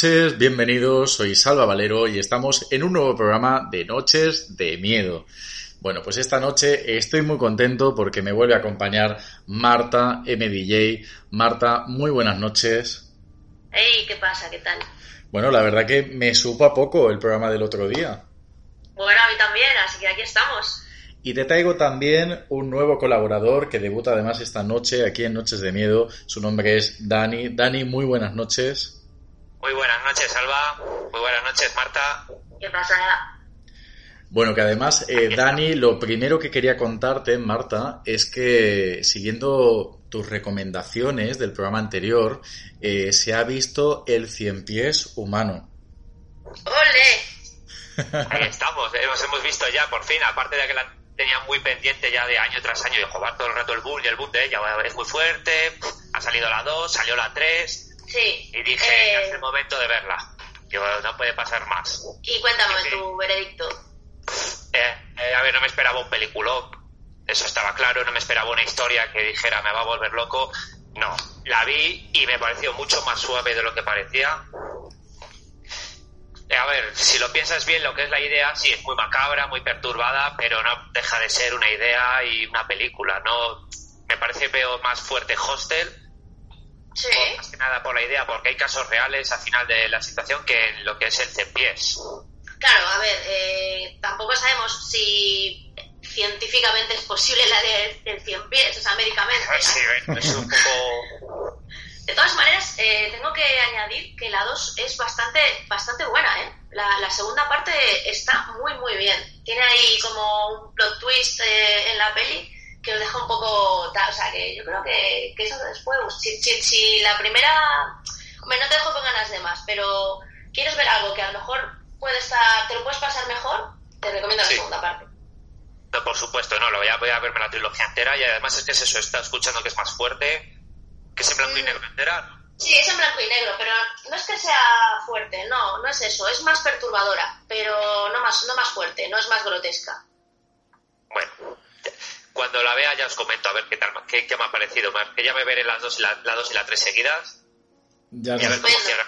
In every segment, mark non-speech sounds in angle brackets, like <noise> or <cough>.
noches, bienvenidos, soy Salva Valero y estamos en un nuevo programa de Noches de Miedo. Bueno, pues esta noche estoy muy contento porque me vuelve a acompañar Marta MDJ. Marta, muy buenas noches. Hey, ¿qué pasa? ¿Qué tal? Bueno, la verdad que me supo a poco el programa del otro día. Bueno, a mí también, así que aquí estamos. Y te traigo también un nuevo colaborador que debuta además esta noche aquí en Noches de Miedo. Su nombre es Dani. Dani, muy buenas noches. Muy buenas noches, Alba. Muy buenas noches, Marta. ¿Qué pasa? Bueno, que además, eh, Dani, lo primero que quería contarte, Marta, es que siguiendo tus recomendaciones del programa anterior, eh, se ha visto el cien pies humano. ¡Ole! Ahí estamos, hemos, hemos visto ya, por fin, aparte de que la tenía muy pendiente ya de año tras año, de jugar todo el rato el boom y el boom de ella es muy fuerte, ha salido la 2, salió la 3, Sí. y dije, eh, es el momento de verla, que no puede pasar más. Y cuéntame tu veredicto. Eh, eh, a ver, no me esperaba un peliculón, eso estaba claro, no me esperaba una historia que dijera me va a volver loco. No, la vi y me pareció mucho más suave de lo que parecía. Eh, A ver, si lo piensas bien, lo que es la idea, sí, es muy macabra, muy perturbada, pero no deja de ser una idea y una película. No, me parece veo más fuerte Hostel, Sí. por- más que nada por la idea, porque hay casos reales al final de la situación que en lo que es el cien pies. Claro, a ver, eh, tampoco sabemos si científicamente es posible la de- del 100 pies, o sea, médicamente. ¿no? Sí, es un poco <laughs> De todas maneras, eh, tengo que añadir que la 2 es bastante, bastante buena, ¿eh? La, la segunda parte está muy, muy bien. Tiene ahí como un plot twist eh, en la peli que os deja un poco... O sea, que yo creo que, que eso después... Si, si, si la primera... Hombre, no te dejo con ganas de más, pero quieres ver algo que a lo mejor puede estar, te lo puedes pasar mejor, te recomiendo la Sí. segunda parte. No, por supuesto, no, lo voy a, voy a verme la trilogía entera y además es que es eso, está escuchando que es más fuerte, que es en blanco y negro entera. Sí, es en blanco y negro, pero no es que sea fuerte, no, no es eso, es más perturbadora, pero no más, no más fuerte, no es más grotesca. Cuando la vea ya os comento a ver qué tal, qué, qué me ha parecido, que ya me veré las dos y la, la dos y la tres seguidas Ya y a ver nos, cómo Estupendo. cierra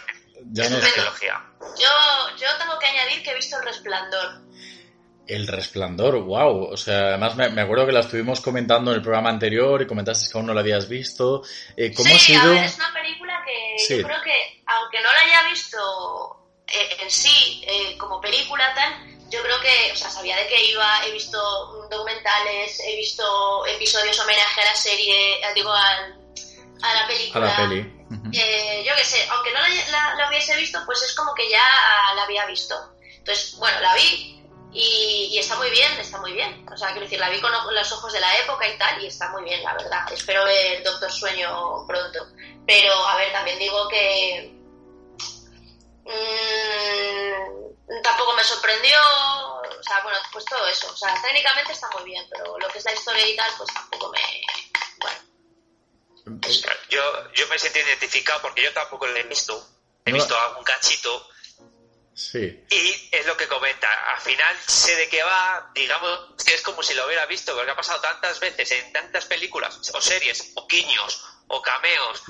ya nos- la trilogía. Yo, yo tengo que añadir que he visto el resplandor. El resplandor, wow. O sea, además me, me acuerdo que la estuvimos comentando en el programa anterior y comentaste que aún no la habías visto. Eh, ¿Cómo sí, ha sido? a ver, es una película que Sí. yo creo que, aunque no la haya visto eh, en sí eh, como película tal, yo creo que, o sea, sabía de qué iba, he visto documentales, he visto episodios homenaje a la serie, eh, digo, al- a la A película. la peli. Eh, yo qué sé, aunque no la, la- la hubiese visto, pues es como que ya la había visto. Entonces, bueno, la vi y, y está muy bien, está muy bien. O sea, quiero decir, la vi con los ojos de la época y tal, y está muy bien, la verdad. Espero ver Doctor Sueño pronto. Pero, a ver, también digo que. mm, tampoco me sorprendió. O sea, bueno, pues todo eso. O sea, técnicamente está muy bien, pero lo que es la historia y tal, pues tampoco me. Bueno. Yo, yo me siento identificado porque yo tampoco lo he visto, he No. visto algún cachito Sí. y es lo que comenta, al final sé de qué va, digamos que es como si lo hubiera visto, porque ha pasado tantas veces en tantas películas o series o guiños o cameos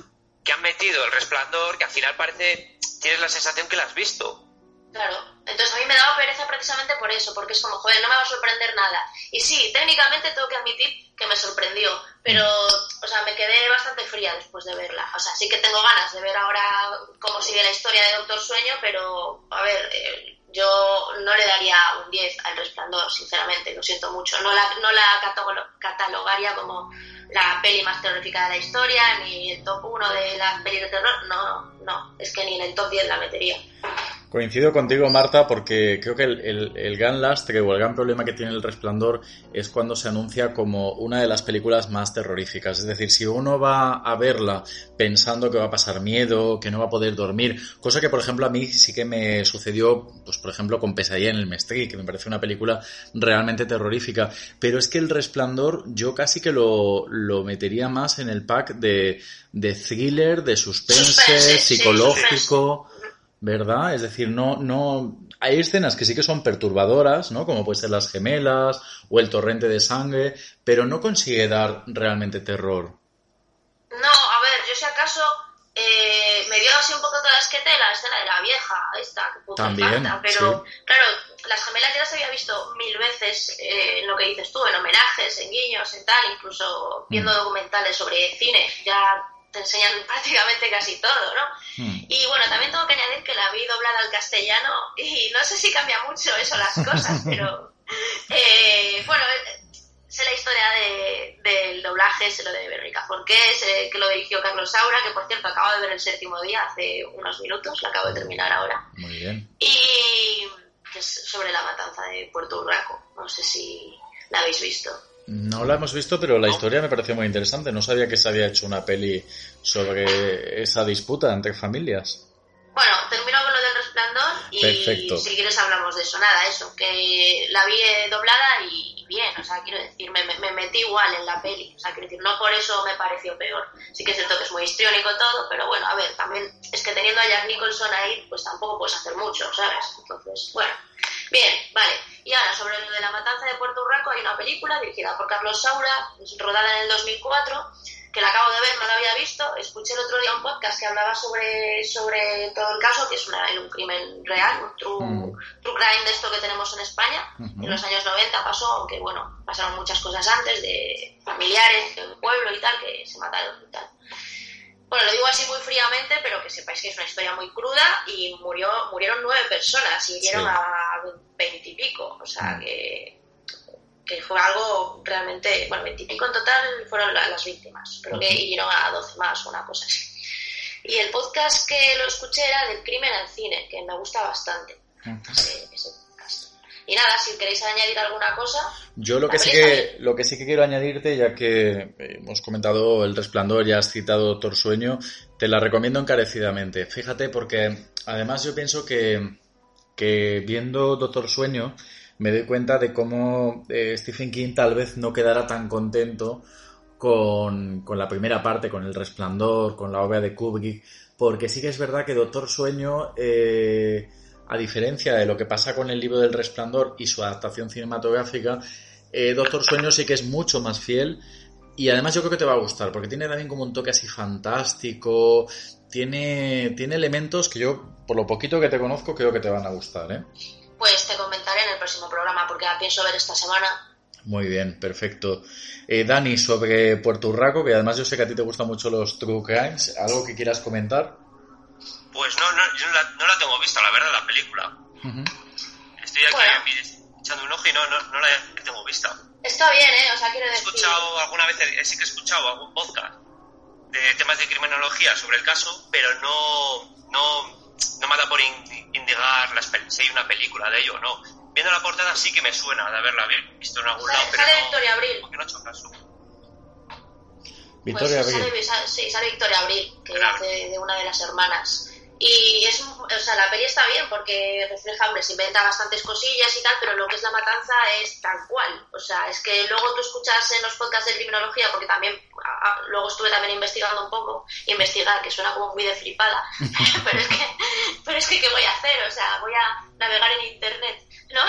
que han metido el resplandor que al final parece, tienes la sensación que la has visto. Claro, entonces a mí me daba pereza precisamente por eso, porque es como, joder, no me va a sorprender nada. Y sí, técnicamente tengo que admitir que me sorprendió, pero, o sea, me quedé bastante fría después de verla. O sea, sí que tengo ganas de ver ahora cómo sigue la historia de Doctor Sueño, pero, a ver, eh, yo no le daría un 10 al resplandor, sinceramente, lo siento mucho. No la, no la catalo- catalogaría como la peli más terrorífica de la historia, ni el top 1 de las pelis de terror, no, no, es que ni en el top 10 la metería. Coincido contigo, Marta, porque creo que el, el, el, gran lastre o el gran problema que tiene El Resplandor es cuando se anuncia como una de las películas más terroríficas. Es decir, si uno va a verla pensando que va a pasar miedo, que no va a poder dormir, cosa que, por ejemplo, a mí sí que me sucedió, pues, por ejemplo, con Pesadilla en el Mestri, que me parece una película realmente terrorífica. Pero es que El Resplandor yo casi que lo, lo metería más en el pack de, de thriller, de suspense, Suspense, sí, psicológico. ¿Verdad? Es decir, no, no, hay escenas que sí que son perturbadoras, ¿no? Como puede ser las gemelas o el torrente de sangre, pero no consigue dar realmente terror. No, a ver, yo si acaso eh, me dio así un poco toda esquete la escena de la vieja, esta, que También, falta, pero sí. claro, las gemelas ya las había visto mil veces eh, en lo que dices tú, en homenajes, en guiños, en tal, incluso viendo Mm. documentales sobre cine, ya te enseñan <laughs> prácticamente casi todo, ¿no? Hmm. Y bueno, también tengo que añadir que la vi doblada al castellano y no sé si cambia mucho eso las cosas, <laughs> pero eh, bueno, eh, sé la historia de- del doblaje, sé lo de Verónica Forqué, sé que lo dirigió Carlos Saura, que por cierto acabo de ver el séptimo día hace unos minutos, lo acabo de terminar ahora, Muy bien. y que es sobre la matanza de Puerto Urraco, no sé si la habéis visto. No la hemos visto, pero la historia me pareció muy interesante. No sabía que se había hecho una peli sobre esa disputa entre familias. Bueno, termino con lo del resplandor y Perfecto. si quieres hablamos de eso. Nada, eso, que la vi eh, doblada y, bien, o sea, quiero decir, me, me- me metí igual en la peli, o sea, quiero decir, no por eso me pareció peor. Sí que es cierto que es muy histriónico todo, pero bueno, a ver, también es que teniendo a Jack Nicholson ahí, pues tampoco puedes hacer mucho, ¿sabes? Entonces, bueno, bien, vale. Y ahora, sobre lo de la matanza de Puerto Urraco, hay una película dirigida por Carlos Saura, rodada en el 2004, que la acabo de ver, no la había visto. Escuché el otro día un podcast que hablaba sobre, sobre todo el caso, que es una, un crimen real, un true, Mm. true crime de esto que tenemos en España. En los años 90 pasó, aunque bueno, pasaron muchas cosas antes de familiares de un pueblo y tal, que se mataron y tal. Bueno, lo digo así muy fríamente, pero que sepáis que es una historia muy cruda y murió, murieron nueve personas y hirieron Sí. a veintipico. O sea Mm. que, que fue algo realmente, bueno, veintipico en total fueron la- las víctimas, pero que hirieron a doce más o una cosa así. Y el podcast que lo escuché era del crimen al cine, que me gusta bastante. ese- ese podcast. Y nada, si queréis añadir alguna cosa, Yo lo que sí que lo que sí que quiero añadirte, ya que eh, hemos comentado El Resplandor, ya has citado Doctor Sueño, te la recomiendo encarecidamente. Fíjate, porque además yo pienso que, que viendo Doctor Sueño me doy cuenta de cómo eh, Stephen King tal vez no quedara tan contento con, con la primera parte, con El Resplandor, con la obra de Kubrick, porque sí que es verdad que Doctor Sueño, eh, a diferencia de lo que pasa con el libro del Resplandor y su adaptación cinematográfica, eh, Doctor Sueño sí que es mucho más fiel y además yo creo que te va a gustar, porque tiene también como un toque así fantástico, tiene, tiene elementos que yo, por lo poquito que te conozco, creo que te van a gustar, ¿eh? pues te comentaré en el próximo programa, porque la pienso ver esta semana. Muy bien, perfecto. Eh, Dani, sobre Puerto Urraco, que además yo sé que a ti te gustan mucho los true crimes, ¿algo que quieras comentar? Pues no, no, yo no la, no la tengo vista, la verdad, la película. Ujú. Estoy aquí Bueno. mi- echando un ojo y no, no, no la tengo vista. Está bien, ¿eh? O sea, quiero He decir... escuchado alguna vez, eh, sí que he escuchado algún podcast de temas de criminología sobre el caso, pero no, no, no me da por in- indigar las si hay una película de ello o no. Viendo la portada sí que me suena de haberla vi- visto en algún lado, Sale, pero sale no, Victoria Abril. porque no he hecho caso. Victoria Pues Abril. sale, sale- sí, sale Victoria Abril, que Claro. hace de una de las hermanas. Y es, o sea, la peli está bien porque refleja, hombre, se inventa bastantes cosillas y tal, pero lo que es la matanza es tal cual. O sea, es que luego tú escuchas en los podcasts de criminología, porque también, a- a- luego estuve también investigando un poco, investigar, que suena como muy de flipada, <laughs> pero es que, pero es que, ¿qué voy a hacer? O sea, voy a navegar en internet, ¿no?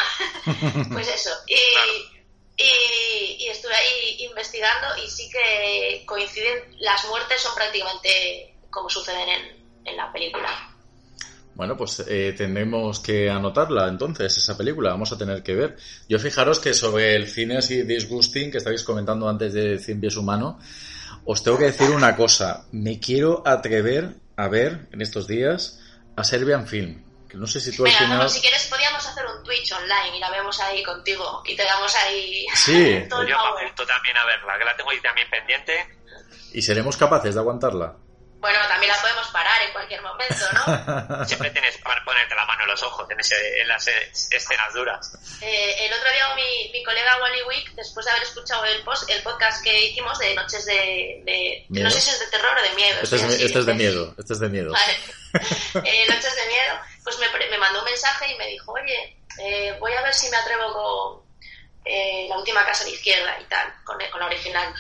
<laughs> pues eso. Y, y, estuve ahí investigando y sí que coinciden, las muertes son prácticamente como suceden en, en la película. Bueno, pues eh, que anotarla entonces, esa película, vamos a tener que ver. Yo fijaros que sobre el cine así disgusting que estabais comentando antes de Cien pies humano, os tengo que decir una cosa, me quiero atrever a ver en estos días a Serbian Film, que no sé si tú al Venga, final... no, si quieres podríamos hacer un Twitch online y la vemos ahí contigo y te damos ahí Sí, <laughs> todo el yo me power. apunto también a verla, que la tengo ahí también pendiente. y seremos capaces de aguantarla. Bueno, también la podemos parar en cualquier momento, ¿no? <laughs> Siempre tienes para ponerte la mano en los ojos en, ese, en las eh, escenas duras. Eh, el otro día mi, mi colega Wally Wick, después de haber escuchado el, post, el podcast que hicimos de Noches de... de no sé si es de terror o de miedo. Este es, este es de sí. miedo, este es de miedo. Vale. <laughs> Eh, Noches de miedo, pues me, me mandó un mensaje y me dijo, oye, eh, voy a ver si me atrevo con eh, la última casa la izquierda y tal, con, con la original.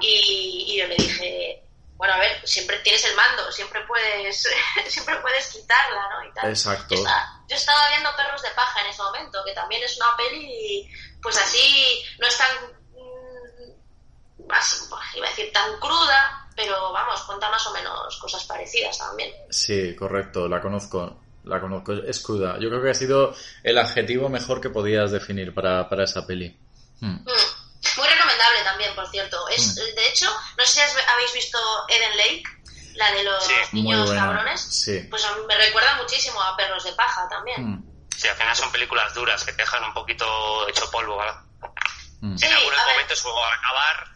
Y, y yo le dije, bueno, a ver, siempre tienes el mando, siempre puedes, <laughs> siempre puedes quitarla, ¿no? Y tal. Exacto. Yo estaba, yo estaba viendo Perros de Paja en ese momento, que también es una peli, pues así, no es tan, iba a decir tan cruda, pero vamos, cuenta más o menos cosas parecidas también. Sí, correcto, la conozco. La conozco, es cruda. Yo creo que ha sido el adjetivo mejor que podías definir para, para esa peli. Hmm. Mm. Muy recomendable también, por cierto. Es, De hecho, no sé si has- habéis visto Eden Lake, la de los Sí. Niños cabrones. Sí. Pues a mí me recuerda muchísimo a Perros de Paja también. Hmm. Sí, al final son películas duras que te dejan un poquito hecho polvo, ¿verdad? Hmm. Sí, en algunos momentos, como al acabar,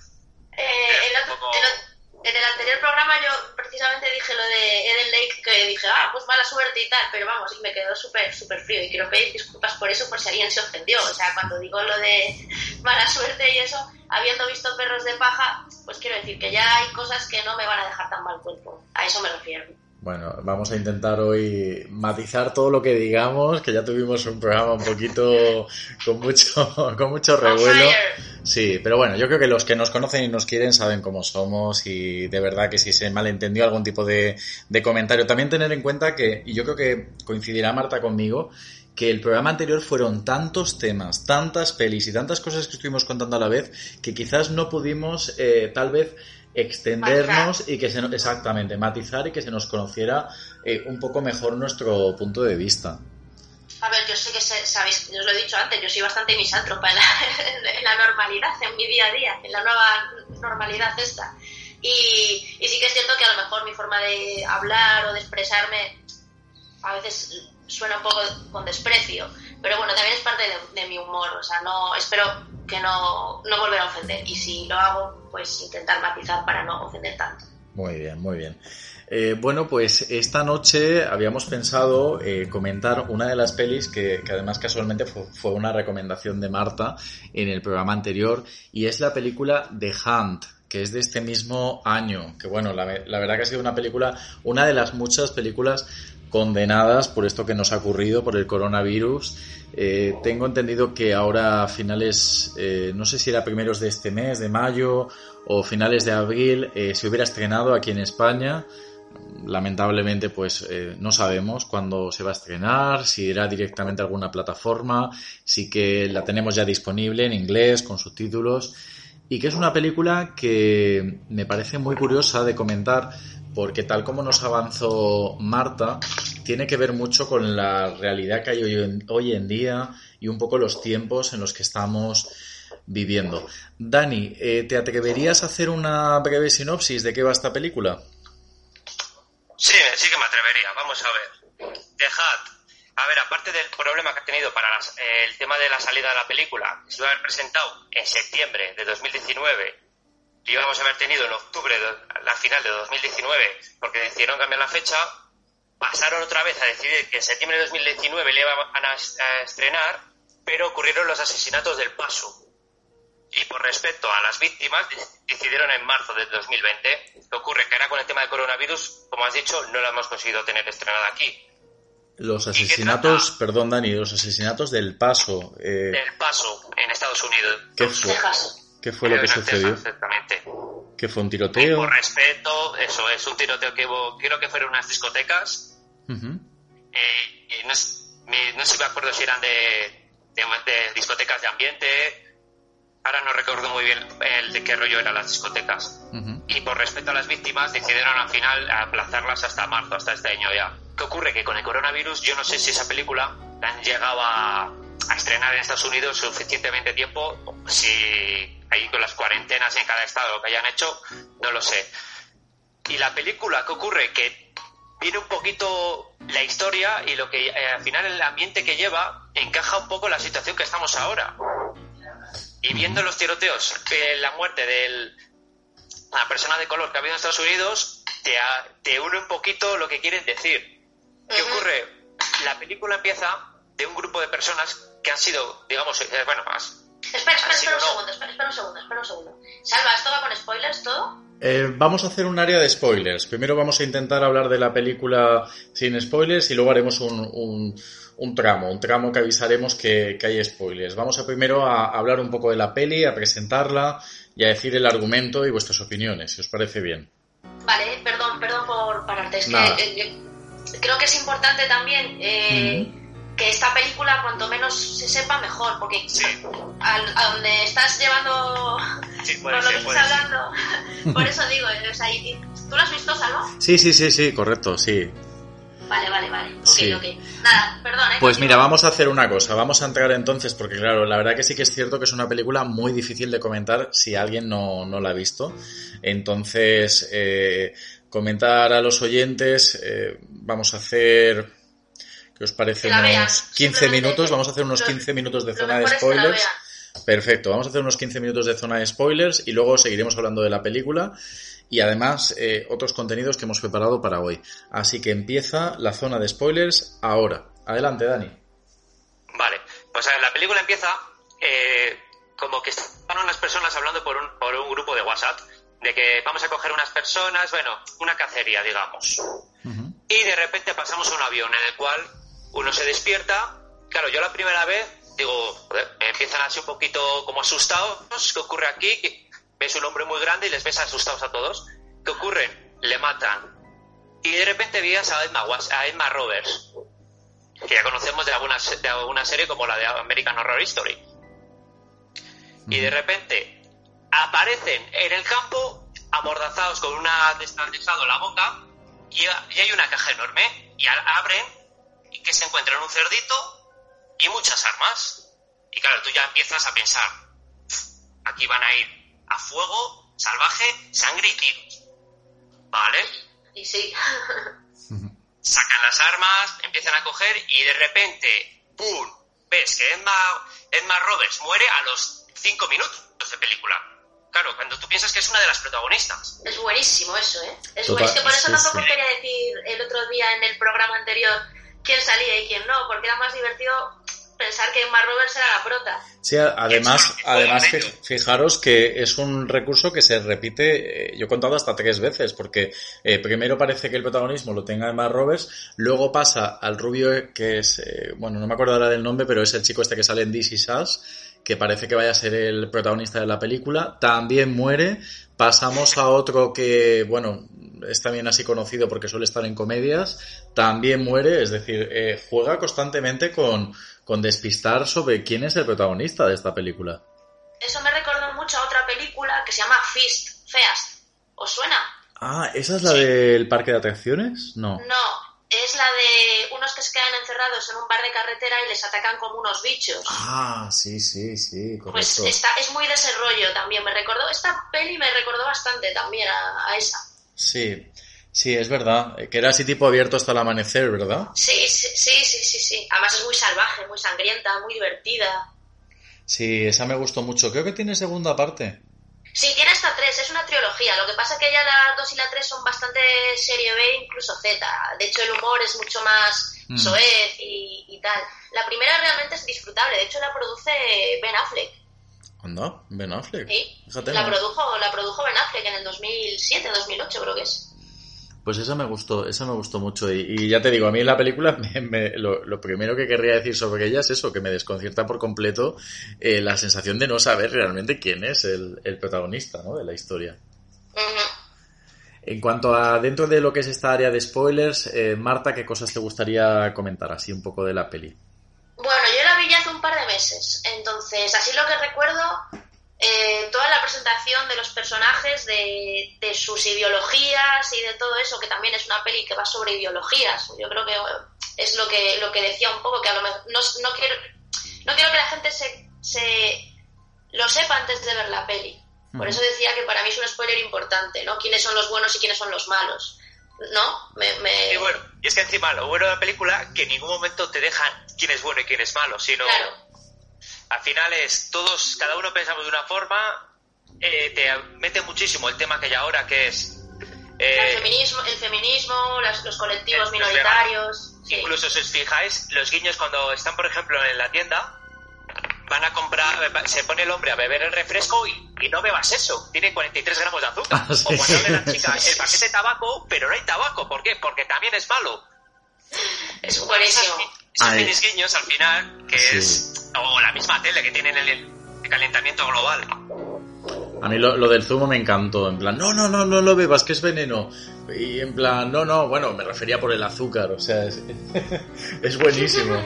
Eh, el un otro- poco- el o- en el anterior programa yo precisamente dije lo de Eden Lake, que dije, ah, pues mala suerte y tal, pero vamos, y me quedó súper, súper frío. Y quiero pedir disculpas por eso, por si alguien se ofendió. O sea, cuando digo lo de mala suerte y eso, habiendo visto perros de paja, pues quiero decir que ya hay cosas que no me van a dejar tan mal cuerpo. A eso me refiero. Bueno, vamos a intentar hoy matizar todo lo que digamos, que ya tuvimos un programa un poquito <laughs> con mucho, con mucho revuelo. Sí, pero bueno, yo creo que los que nos conocen y nos quieren saben cómo somos y de verdad que si se malentendió algún tipo de, de comentario, también tener en cuenta que, y yo creo que coincidirá Marta conmigo, que el programa anterior fueron tantos temas, tantas pelis y tantas cosas que estuvimos contando a la vez que quizás no pudimos eh, tal vez extendernos y que se exactamente matizar y que se nos conociera eh, un poco mejor nuestro punto de vista. A ver, yo sé que se- sabéis, yo os lo he dicho antes, yo soy bastante misántropa en la, <laughs> en la normalidad, en mi día a día, en la nueva normalidad esta. Y, y sí que es cierto que a lo mejor mi forma de hablar o de expresarme a veces suena un poco con desprecio, pero bueno, también es parte de, de mi humor, o sea, no espero que no, no volver a ofender y si lo hago, pues intentar matizar para no ofender tanto. Muy bien, muy bien. Eh, bueno, pues esta noche habíamos pensado eh, comentar una de las pelis que, que además casualmente fue, fue una recomendación de Marta en el programa anterior y es la película The Hunt, que es de este mismo año, que bueno, la, la verdad que ha sido una película, una de las muchas películas condenadas por esto que nos ha ocurrido, por el coronavirus. Eh, tengo entendido que ahora a finales, eh, no sé si era primeros de este mes, de mayo o finales de abril, eh, se hubiera estrenado aquí en España. Lamentablemente, pues eh, no sabemos cuándo se va a estrenar, si irá directamente a alguna plataforma, sí que la tenemos ya disponible en inglés, con subtítulos, y que es una película que me parece muy curiosa de comentar, porque tal como nos avanzó Marta, tiene que ver mucho con la realidad que hay hoy en, día y un poco los tiempos en los que estamos viviendo. Dani, eh, ¿te atreverías a hacer una breve sinopsis de qué va esta película? Sí, sí que me atrevería. Vamos a ver. Hat. A ver, aparte del problema que ha tenido para eh, el tema de la salida de la película, se iba a haber presentado en septiembre de 2019 y íbamos a haber tenido en octubre, de- la final de 2019, porque decidieron cambiar la fecha, pasaron otra vez a decidir que en septiembre de 2019 le iban a, a estrenar, pero ocurrieron los asesinatos del Paso. Y por respeto a las víctimas, decidieron en marzo de 2020. Lo ocurre que ahora con el tema del coronavirus, como has dicho, no la hemos conseguido tener estrenada aquí. Los ¿Y qué asesinatos, perdón Dani, los asesinatos del paso. eh, El Paso en Estados Unidos. ¿qué, fue, Texas. ¿Qué fue lo que sucedió? Exactamente. ¿Que fue un tiroteo? por respeto, eso es un tiroteo que hubo, creo que fueron unas discotecas. Eh, y no, es- me- no sé si me acuerdo si eran de, de, de discotecas de ambiente. Ahora no recuerdo muy bien el de qué rollo eran las discotecas. Y por respeto a las víctimas decidieron al final aplazarlas hasta marzo, hasta este año ya. ¿Qué ocurre? Que con el coronavirus yo no sé si esa película la han llegado a, a estrenar en Estados Unidos suficientemente tiempo, si ahí con las cuarentenas en cada estado que hayan hecho, no lo sé. Y la película, ¿qué ocurre? Que viene un poquito la historia y lo que eh, al final el ambiente que lleva encaja un poco la situación que estamos ahora. Y viendo los tiroteos, eh, la muerte de la persona de color que ha habido en Estados Unidos, te, te une un poquito lo que quieren decir. ¿Qué ocurre? La película empieza de un grupo de personas que han sido, digamos, eh, bueno, más. Espera, espera, espera un segundo, espera, espera un segundo, espera un segundo. Salva, ¿esto va con spoilers todo? Eh, vamos a hacer un área de spoilers. Primero vamos a intentar hablar de la película sin spoilers y luego haremos un, un, un tramo, un tramo que avisaremos que, que, hay spoilers. Vamos a primero a hablar un poco de la peli, a presentarla y a decir el argumento y vuestras opiniones, si os parece bien. Vale, perdón, perdón por pararte. Es Nada. que eh, creo que es importante también eh, mm. Que esta película, cuanto menos se sepa, mejor, porque sí. a, a, donde estás llevando, sí, por lo que estás hablando, <laughs> por eso digo, o sea, ¿tú lo has visto, Salva? Sí, sí, sí, sí, correcto, sí. Vale, vale, vale. Ok, sí. ok. Nada, perdón. ¿eh? Pues mira, vamos a hacer una cosa. Vamos a entrar entonces, porque claro, la verdad que sí que es cierto que es una película muy difícil de comentar si alguien no, no la ha visto. Entonces, eh, comentar a los oyentes, eh, vamos a hacer, ¿qué os parece? Que la unos vean. 15 minutos, vamos a hacer unos 15 minutos de zona de spoilers. Perfecto, vamos a hacer unos 15 minutos de zona de spoilers y luego seguiremos hablando de la película y además eh, otros contenidos que hemos preparado para hoy. Así que empieza la zona de spoilers ahora. Adelante, Dani. Vale, pues a ver, la película empieza eh, como que están unas personas hablando por un, por un grupo de WhatsApp de que vamos a coger unas personas, bueno, una cacería, digamos. Uh -huh. Y de repente pasamos a un avión en el cual uno se despierta. Claro, yo la primera vez digo, me empiezan así un poquito como asustados. ¿Qué ocurre aquí? ves un hombre muy grande y les ves asustados a todos. ¿Qué ocurre? Le matan. Y de repente veías a Emma, a Emma Roberts, que ya conocemos de alguna, de alguna serie como la de American Horror Story. Y de repente aparecen en el campo amordazados con una desestado la boca y, y, hay una caja enorme y abren y que se encuentran un cerdito y muchas armas. Y claro, tú ya empiezas a pensar, aquí van a ir a fuego, salvaje, sangre y tiros. ¿Vale? Y sí. <laughs> Sacan las armas, empiezan a coger y de repente, ¡pum! Ves que Emma, Emma Roberts muere a los cinco minutos de película. Claro, cuando tú piensas que es una de las protagonistas. Es buenísimo eso, ¿eh? Es Total, buenísimo. Por eso sí, tampoco sí. quería decir el otro día en el programa anterior quién salía y quién no, porque era más divertido pensar que Emma Roberts era la prota. Sí, además, además fijaros que es un recurso que se repite, eh, yo he contado hasta tres veces, porque eh, primero parece que el protagonismo lo tenga Emma Roberts, luego pasa al rubio que es, eh, bueno, no me acuerdo ahora del nombre, pero es el chico este que sale en This Is Us, que parece que vaya a ser el protagonista de la película, también muere, pasamos a otro que, bueno, es también así conocido porque suele estar en comedias, también muere, es decir, eh, juega constantemente con, con despistar sobre quién es el protagonista de esta película. Eso me recordó mucho a otra película que se llama Fist, Feast. ¿Os suena? Ah, ¿esa es la sí. del parque de atracciones? No. No, es la de unos que se quedan encerrados en un bar de carretera y les atacan como unos bichos. Ah, sí, sí, sí, correcto. Pues está, es muy de ese rollo también. Me recordó, esta peli me recordó bastante también a, a esa. Sí, sí, es verdad. Que era así tipo abierto hasta el amanecer, ¿verdad? Sí, sí, sí, sí, sí, sí. Además es muy salvaje, muy sangrienta, muy divertida. Sí, esa me gustó mucho. Creo que tiene segunda parte. Sí, tiene hasta tres, es una trilogía. Lo que pasa es que ya la 2 y la 3 son bastante serie B, incluso Z. De hecho, el humor es mucho más mm. soez y, y, tal. La primera realmente es disfrutable. De hecho, la produce Ben Affleck. ¿Anda? ¿Ben Affleck? Sí. Fíjate, la, produjo, la produjo Ben Affleck en el 2007, 2008 creo que es. Pues esa me gustó, esa me gustó mucho. Y, ya te digo, a mí en la película <laughs> me, me, lo, lo, primero que querría decir sobre ella es eso, que me desconcierta por completo eh, la sensación de no saber realmente quién es el, protagonista ¿no? de la historia. En cuanto a dentro de lo que es esta área de spoilers, eh, Marta, ¿qué cosas te gustaría comentar así un poco de la peli? Bueno, yo la vi ya hace un par de meses, entonces así lo que recuerdo eh, toda la presentación de los personajes, de, de, sus ideologías y de todo eso, que también es una peli que va sobre ideologías. Yo creo que es lo que, lo que decía un poco, que a lo mejor no, no, quiero, no quiero que la gente se, se lo sepa antes de ver la peli. Por eso decía que para mí es un spoiler importante, ¿no? Quiénes son los buenos y quiénes son los malos. ¿No? Me, me... Y bueno, y es que encima lo bueno de la película que en ningún momento te dejan quién es bueno y quién es malo, sino claro al final es todos, cada uno pensamos de una forma, eh, te mete muchísimo el tema que hay ahora, que es Eh, el feminismo, el feminismo las- los colectivos minoritarios. sí. Incluso si os fijáis, los guiños cuando están, por ejemplo, en la tienda, van a comprar, eh, se pone el hombre a beber el refresco y, y no bebas eso, tiene 43 gramos de azúcar. Ah, sí. O cuando abre la chica <laughs> el paquete de tabaco, pero no hay tabaco, ¿por qué? Porque también es malo. Es buenísimo. Esos minis guiños al final, que Sí. es, o la misma tele que tienen el, el calentamiento global. A mí lo, lo del zumo me encantó, en plan, no, no, no, no lo bebas, que es veneno. Y en plan, no, no, bueno, me refería por el azúcar, o sea, es, <laughs> es buenísimo.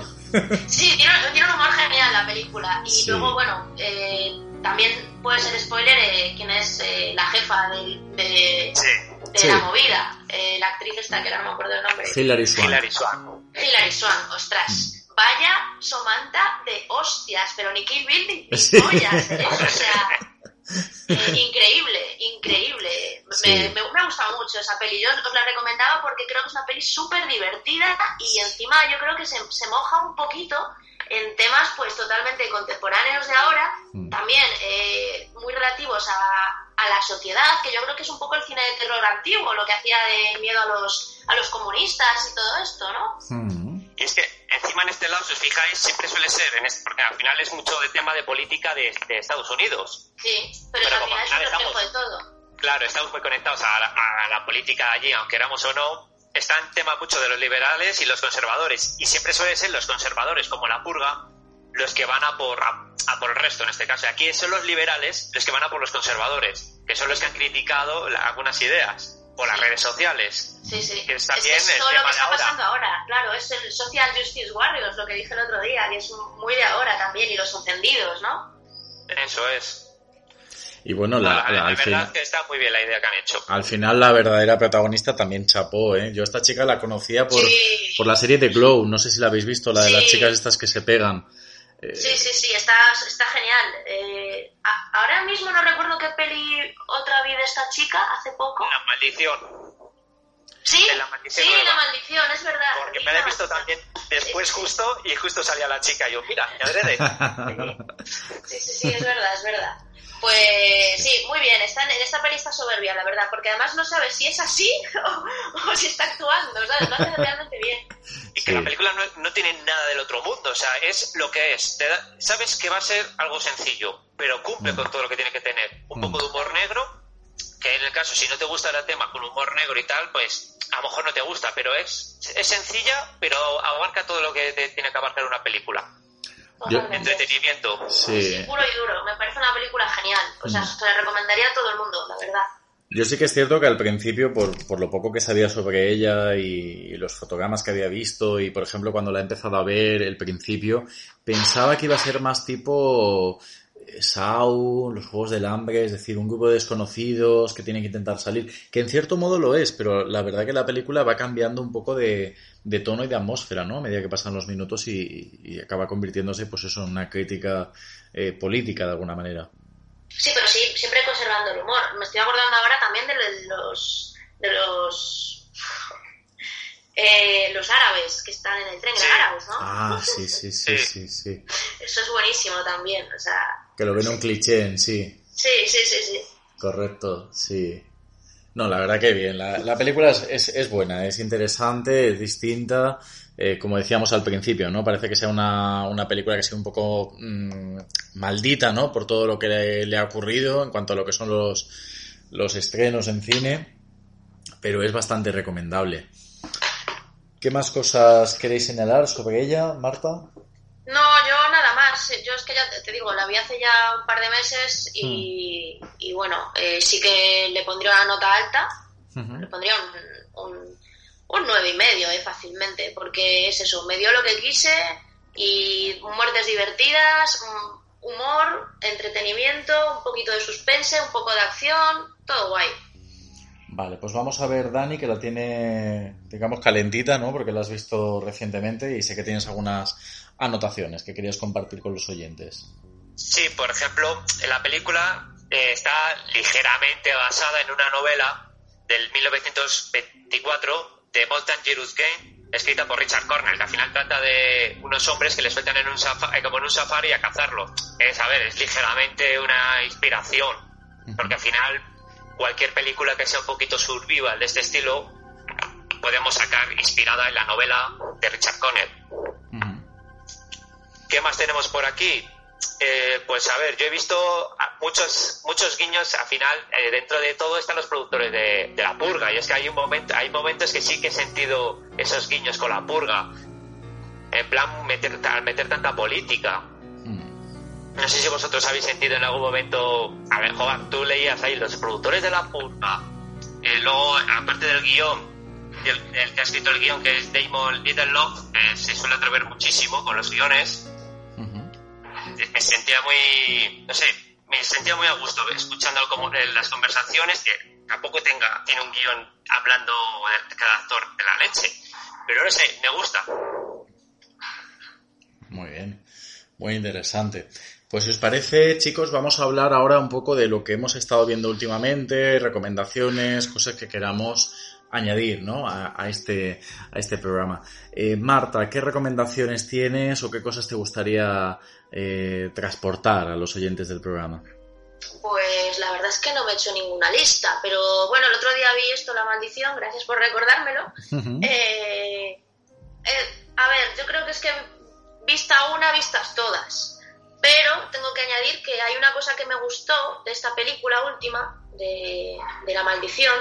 Sí, tiene, tiene un humor genial la película. Y Sí. luego, bueno, eh, también puede ser spoiler eh, quién es eh, la jefa del- de, Sí, de Sí. la movida. Eh, la actriz esta, que ahora no me acuerdo el nombre. Hilary Swank. Hilary Swank. Hilary Swank, ostras. Mm. Vaya somanta de hostias, pero ni Kill Bill ni, ni Sí. pollas, ¿eh? O sea, <laughs> eh, increíble, increíble. Me, me, me ha gustado mucho esa peli. Yo os la recomendaba porque creo que es una peli súper divertida y encima yo creo que se, se moja un poquito en temas pues totalmente contemporáneos de ahora, Mm. también eh, muy relativos a, a la sociedad, que yo creo que es un poco el cine de terror antiguo, lo que hacía de miedo a los, a los comunistas y todo esto, ¿no? Mm. Y es que encima en este lado, si os fijáis, siempre suele ser, en este- porque al final es mucho de tema de política de, de Estados Unidos. Sí, pero, Pero al como final es un reflejo de estamos- todo. Claro, estamos muy conectados a la, a la política allí, aunque queramos o no. Está en tema mucho de los liberales y los conservadores. Y siempre suelen ser los conservadores, como la purga, los que van a por, a, a por el resto en este caso. Aquí son los liberales los que van a por los conservadores, que son los que han criticado la- algunas ideas por las redes sociales. Sí, sí. Que es es, también que es el todo lo que está ahora. pasando ahora. Claro, es el Social Justice Warriors, lo que dije el otro día, que es muy de ahora también, y los encendidos, ¿no? Eso es. Y bueno, la, la, la- la al, fin- verdad que está muy bien la idea que han hecho. al final la verdadera protagonista también chapó, ¿eh? Yo a esta chica la conocía por, Sí. por la serie de Glow, no sé si la habéis visto, la de las chicas estas que se pegan. Eh, Sí, sí, sí, está, está genial. Eh, a- ahora mismo no recuerdo qué peli otra vi de esta chica hace poco. La maldición. Sí, de la maldición sí, nueva. la maldición, es verdad. Porque me la he visto maldición. también después justo y justo salía la chica. Y yo, mira, me adrede. <laughs> Sí, sí, sí, es verdad, es verdad. Pues sí, muy bien, está en, en esta peli está soberbia, la verdad, porque además no sabes si es así <laughs> o, o si está actuando, ¿sabes? Lo hace realmente bien. Y que Sí. la película no, no tiene nada del otro mundo, o sea, es lo que es. Te da- sabes que va a ser algo sencillo, pero cumple Mm. con todo lo que tiene que tener. Un Mm. poco de humor negro, que en el caso, si no te gusta el tema con humor negro y tal, pues a lo mejor no te gusta, pero es, es sencilla, pero abarca todo lo que te- tiene que abarcar una película. Yo-. Entretenimiento. Sí. Puro y duro, me parece una película genial. O sea, Mm. se la recomendaría a todo el mundo, la verdad. Yo sí que es cierto que al principio, por, por lo poco que sabía sobre ella y, los fotogramas que había visto, y por ejemplo cuando la he empezado a ver el principio, pensaba que iba a ser más tipo eh, Saw, los Juegos del Hambre, es decir, un grupo de desconocidos que tienen que intentar salir, que en cierto modo lo es, pero la verdad que la película va cambiando un poco de, de tono y de atmósfera, ¿no? A medida que pasan los minutos y, y acaba convirtiéndose, pues eso, en una crítica eh, política de alguna manera. Sí, pero sí, siempre conservando el humor. Me estoy acordando ahora también de los de los eh, los árabes que están en el tren, Sí. eran árabes, ¿no? Ah, sí, sí, sí, Sí. sí, sí. Eso es buenísimo también, o sea, Que lo ven un cliché en sí. sí, sí, sí, sí. Correcto, sí. No, la verdad que bien. La, la película es, es, es buena, es interesante, es distinta. Eh, como decíamos al principio, ¿no? Parece que sea una, una película que sea un poco mm, maldita, ¿no? Por todo lo que le, le ha ocurrido en cuanto a lo que son los, los estrenos en cine. Pero es bastante recomendable. ¿Qué más cosas queréis señalar sobre ella, Marta? No, yo nada más. Yo es que ya te, digo, la vi hace ya un par de meses y, y bueno, eh, sí que le pondría una nota alta. Le pondría un, un, un nueve y medio, eh, fácilmente, porque es eso, me dio lo que quise y muertes divertidas, mm, humor, entretenimiento, un poquito de suspense, un poco de acción, todo guay. Vale, pues vamos a ver, Dani, que la tiene, digamos, calentita, ¿no? Porque la has visto recientemente y sé que tienes algunas anotaciones que querías compartir con los oyentes. Sí, por ejemplo, en la película eh, está ligeramente basada en una novela del 1924 de Dangerous Game, escrita por Richard Cornell, que al final trata de unos hombres que les sueltan en un safari, como en un safari a cazarlo. Es, a ver, es ligeramente una inspiración, porque al final cualquier película que sea un poquito survival de este estilo podemos sacar inspirada en la novela de Richard Conner. ¿Qué más tenemos por aquí? Eh, pues a ver, yo he visto muchos muchos guiños. Al final, eh, dentro de todo están los productores de, la purga. Y es que hay un momento, hay momentos que sí que he sentido esos guiños con la purga. En plan, meter, al meter tanta política. Mm. No sé si vosotros habéis sentido en algún momento. A ver, Jovan, tú leías ahí los productores de la purga. Eh, luego, aparte del guion, el, el, que ha escrito el guion, que es Damon Lindelof, se suele atrever muchísimo con los guiones me sentía muy, no sé, me sentía muy a gusto escuchando las conversaciones, que tampoco tenga, tiene un guion hablando de cada actor de la leche, pero no sé, me gusta. Muy bien, muy interesante. Pues si os parece, chicos, vamos a hablar ahora un poco de lo que hemos estado viendo últimamente, recomendaciones, cosas que queramos añadir ¿no? a, este, a este programa. Eh, Marta, ¿qué recomendaciones tienes o qué cosas te gustaría eh, transportar a los oyentes del programa? Pues la verdad es que no me he hecho ninguna lista, pero bueno, el otro día vi esto, La Maldición, gracias por recordármelo. Eh, a ver, yo creo que es que vista una, vistas todas. Pero tengo que añadir que hay una cosa que me gustó de esta película última, de, de La Maldición,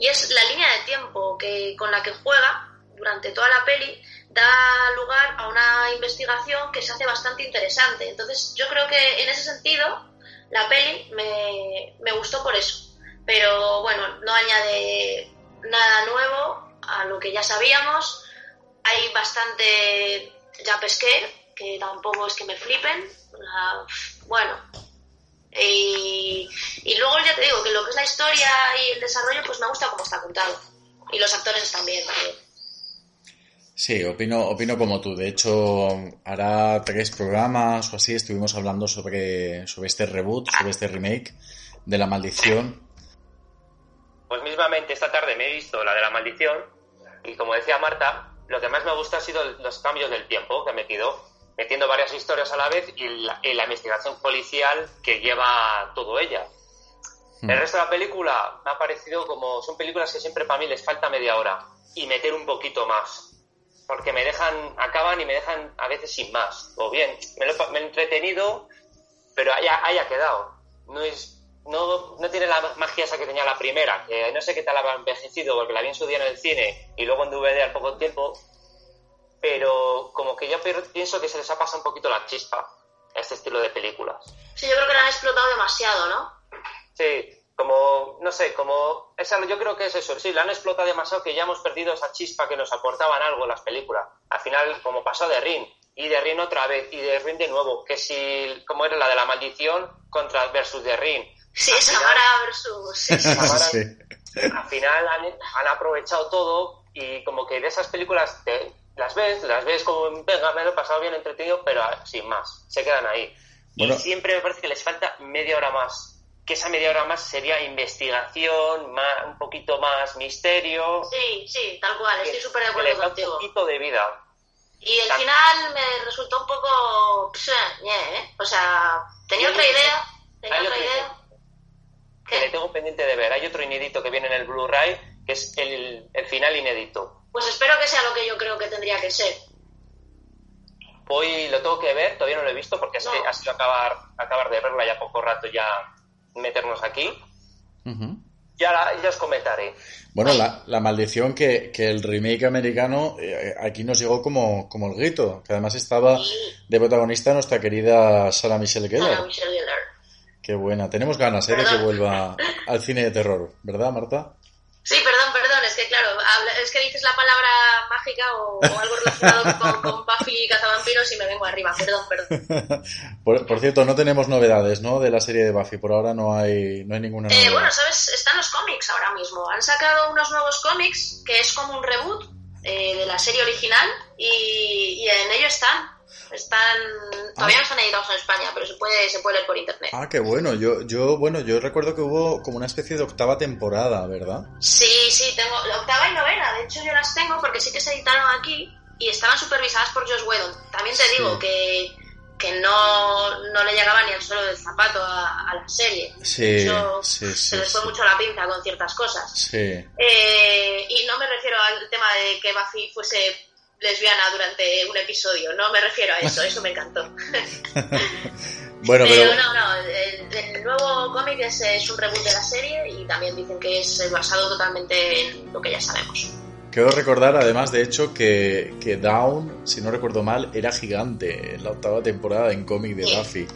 y es la línea de tiempo que, con la que juega durante toda la peli da lugar a una investigación que se hace bastante interesante. Entonces yo creo que en ese sentido la peli me, me gustó por eso. Pero bueno, no añade nada nuevo a lo que ya sabíamos. Hay bastante ya pesqué, que tampoco es que me flipen. Bueno, y, luego ya te digo que lo que es la historia y el desarrollo, pues me gusta cómo está contado. Y los actores bien también. Sí, opino, opino como tú. De hecho, hará tres programas o así estuvimos hablando sobre, sobre este reboot, sobre este remake de La Maldición. Pues mismamente esta tarde me he visto la de La Maldición y como decía Marta, lo que más me gusta ha sido los cambios del tiempo que he metido metiendo varias historias a la vez y la, investigación policial que lleva todo ella. Hmm. El resto de la película me ha parecido como son películas que siempre para mí les falta media hora y meter un poquito más. Porque me dejan, acaban y me dejan a veces sin más. O bien, me lo, he entretenido, pero haya, haya quedado. No es, no, no tiene la magia esa que tenía la primera, que no sé qué tal ha envejecido porque la vi en su día en el cine y luego en DVD al poco tiempo, pero como que yo pienso que se les ha pasado un poquito la chispa a este estilo de películas. Sí, yo creo que la han explotado demasiado, ¿no? Sí, como, no sé, como, esa, yo creo que es eso, sí, la han explotado demasiado que ya hemos perdido esa chispa que nos aportaban algo las películas. Al final, como pasó de Rin, y de Rin otra vez, y de Rin de nuevo, que si, como era la de la maldición contra versus de Rin. Sí, Samara versus... Sí, sí. Al final han, han, aprovechado todo y como que de esas películas te, las ves, las ves como, venga, me lo he pasado bien entretenido, pero sin más, se quedan ahí. Y siempre me parece que les falta media hora más. Que esa media hora más sería investigación, más, un poquito más misterio. Sí, sí, tal cual, estoy súper de acuerdo contigo. Un poquito de vida. Y el final me resultó un poco. ¿eh? O sea, tenía otra idea. Tenía otra idea. Que le tengo pendiente de ver. Hay otro inédito que viene en el Blu-ray, que es el, el final inédito pues espero que sea lo que yo creo que tendría que ser. Hoy lo tengo que ver, todavía no lo he visto porque ha sido acabar, acabar de verla ya poco rato ya meternos aquí. ya, ya, os comentaré. Bueno, la, maldición que, el remake americano eh, aquí nos llegó como, como el grito, que además estaba de protagonista nuestra querida Sarah Michelle Gellar. Sarah Michelle Gellar. Qué buena. Tenemos ganas eh, de que vuelva <laughs> al cine de terror, ¿verdad, Marta? Sí, perdón, perdón, es que claro, es que dices la palabra mágica o, algo relacionado <laughs> con, con, Buffy y cazavampiros y me vengo arriba, perdón, perdón. <laughs> Por, cierto, no tenemos novedades, ¿no? De la serie de Buffy, por ahora no hay, no hay ninguna eh, novedad. bueno, ¿sabes? Están los cómics ahora mismo. Han sacado unos nuevos cómics que es como un reboot eh, de la serie original y, y en ello están. Están todavía no están editados en España, pero se puede se puede leer por internet. Ah, qué bueno. Yo yo bueno, yo recuerdo que hubo como una especie de octava temporada, ¿verdad? Sí, sí, tengo la octava y novena. De hecho, yo las tengo porque sí que se editaron aquí y estaban supervisadas por Josh Whedon. También te digo que que no, no le llegaba ni el suelo del zapato a, a la serie. Sí, De hecho, sí, sí, se les fue mucho la pinza con ciertas cosas. Sí. Eh, y no me refiero al tema de que Buffy fuese lesbiana durante un episodio, no me refiero a eso, eso me encantó. <laughs> Bueno, pero, pero no, no, el, el nuevo cómic es, es un reboot de la serie y también dicen que es basado totalmente en lo que ya sabemos. quiero recordar además, de hecho, que, que Dawn, si no recuerdo mal, era gigante en la octava temporada en cómic de Sí. Buffy.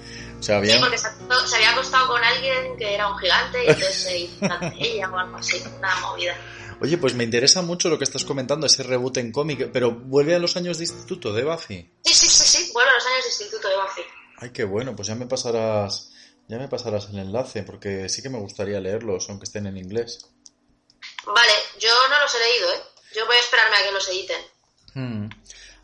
O sea, Sí, había... porque se, se había acostado con alguien que era un gigante y entonces se hizo ella o algo así, una movida. Oye, pues me interesa mucho lo que estás comentando, ese reboot en cómic, pero vuelve a los años de instituto de Buffy. Sí, sí, sí, sí, bueno, los años de instituto de Buffy. Ay, qué bueno, pues ya me pasarás, ya me pasarás el enlace, porque sí que me gustaría leerlos, aunque estén en inglés. Vale, yo no los he leído, ¿eh? Yo voy a esperarme a que los editen. Hmm.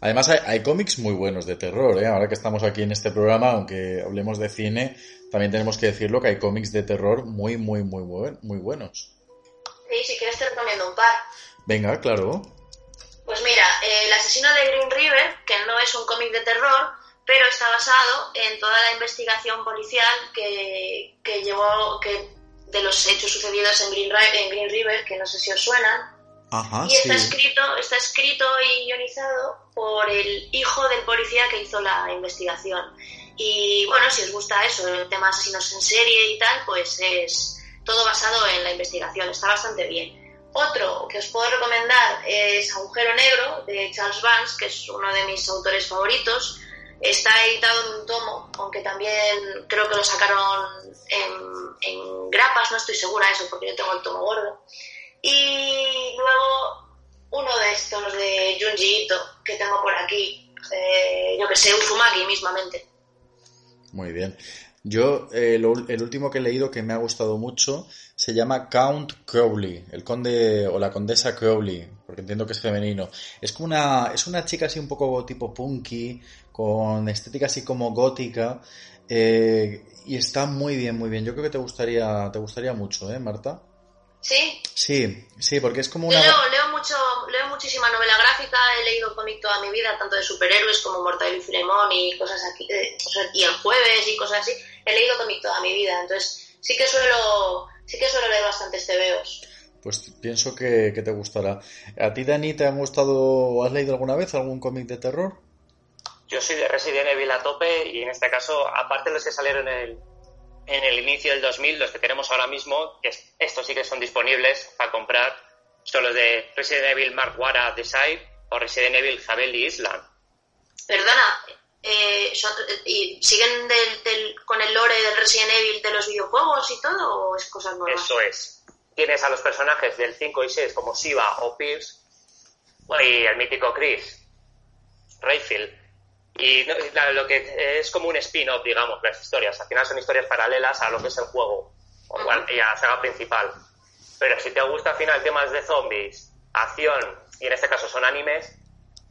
Además hay, hay cómics muy buenos de terror, ¿eh? Ahora que estamos aquí en este programa, aunque hablemos de cine, también tenemos que decirlo que hay cómics de terror muy, muy, muy, muy buenos. Sí, si quieres te recomiendo un par. Venga, claro. Pues mira, eh, El asesino de Green River, que no es un cómic de terror, pero está basado en toda la investigación policial que, que llevó que de los hechos sucedidos en Green, en Green River, que no sé si os suenan. Ajá, y sí. está escrito, está escrito y guionizado por el hijo del policía que hizo la investigación. Y bueno, si os gusta eso, el tema asesinos en serie y tal, pues es todo basado en la investigación, está bastante bien. Otro que os puedo recomendar es Agujero Negro de Charles Vance, que es uno de mis autores favoritos. Está editado en un tomo, aunque también creo que lo sacaron en, en grapas, no estoy segura de eso porque yo tengo el tomo gordo. Y luego uno de estos de Junji Ito que tengo por aquí, eh, yo que sé, Uzumaki mismamente. Muy bien. Yo, eh, el último que he leído que me ha gustado mucho se llama Count Crowley, el conde o la condesa Crowley, porque entiendo que es femenino. Es como una, es una chica así un poco tipo punky, con estética así como gótica, eh, y está muy bien, muy bien. Yo creo que te gustaría, te gustaría mucho, ¿eh, Marta? ¿Sí? Sí, sí, porque es como Yo una... leo, leo, mucho, leo muchísima novela gráfica, he leído cómic toda mi vida, tanto de superhéroes como Mortadelo y Filemón y cosas aquí, eh, y el jueves y cosas así. He leído cómic toda mi vida, entonces sí que suelo, sí que suelo leer bastantes TVOs. Pues pienso que, que te gustará. ¿A ti, Dani, te han gustado o has leído alguna vez algún cómic de terror? Yo soy de Resident Evil a tope y en este caso, aparte de los que salieron en el, en el inicio del 2000, los que tenemos ahora mismo, que es- estos sí que son disponibles para comprar, son los de Resident Evil Mark Wara The Side o Resident Evil Javeli Island. Perdona, eh, son- ¿y ¿siguen del, del- con el lore del Resident Evil de los videojuegos y todo o es cosas nuevas? Eso es. Tienes a los personajes del 5 y 6 como Siva o Pierce y el mítico Chris, Rayfield. Y no- lo que es como un spin-off, digamos, las historias. Al final son historias paralelas a lo que es el juego o y a la saga principal. Pero si te gusta al final temas de zombies, acción, y en este caso son animes,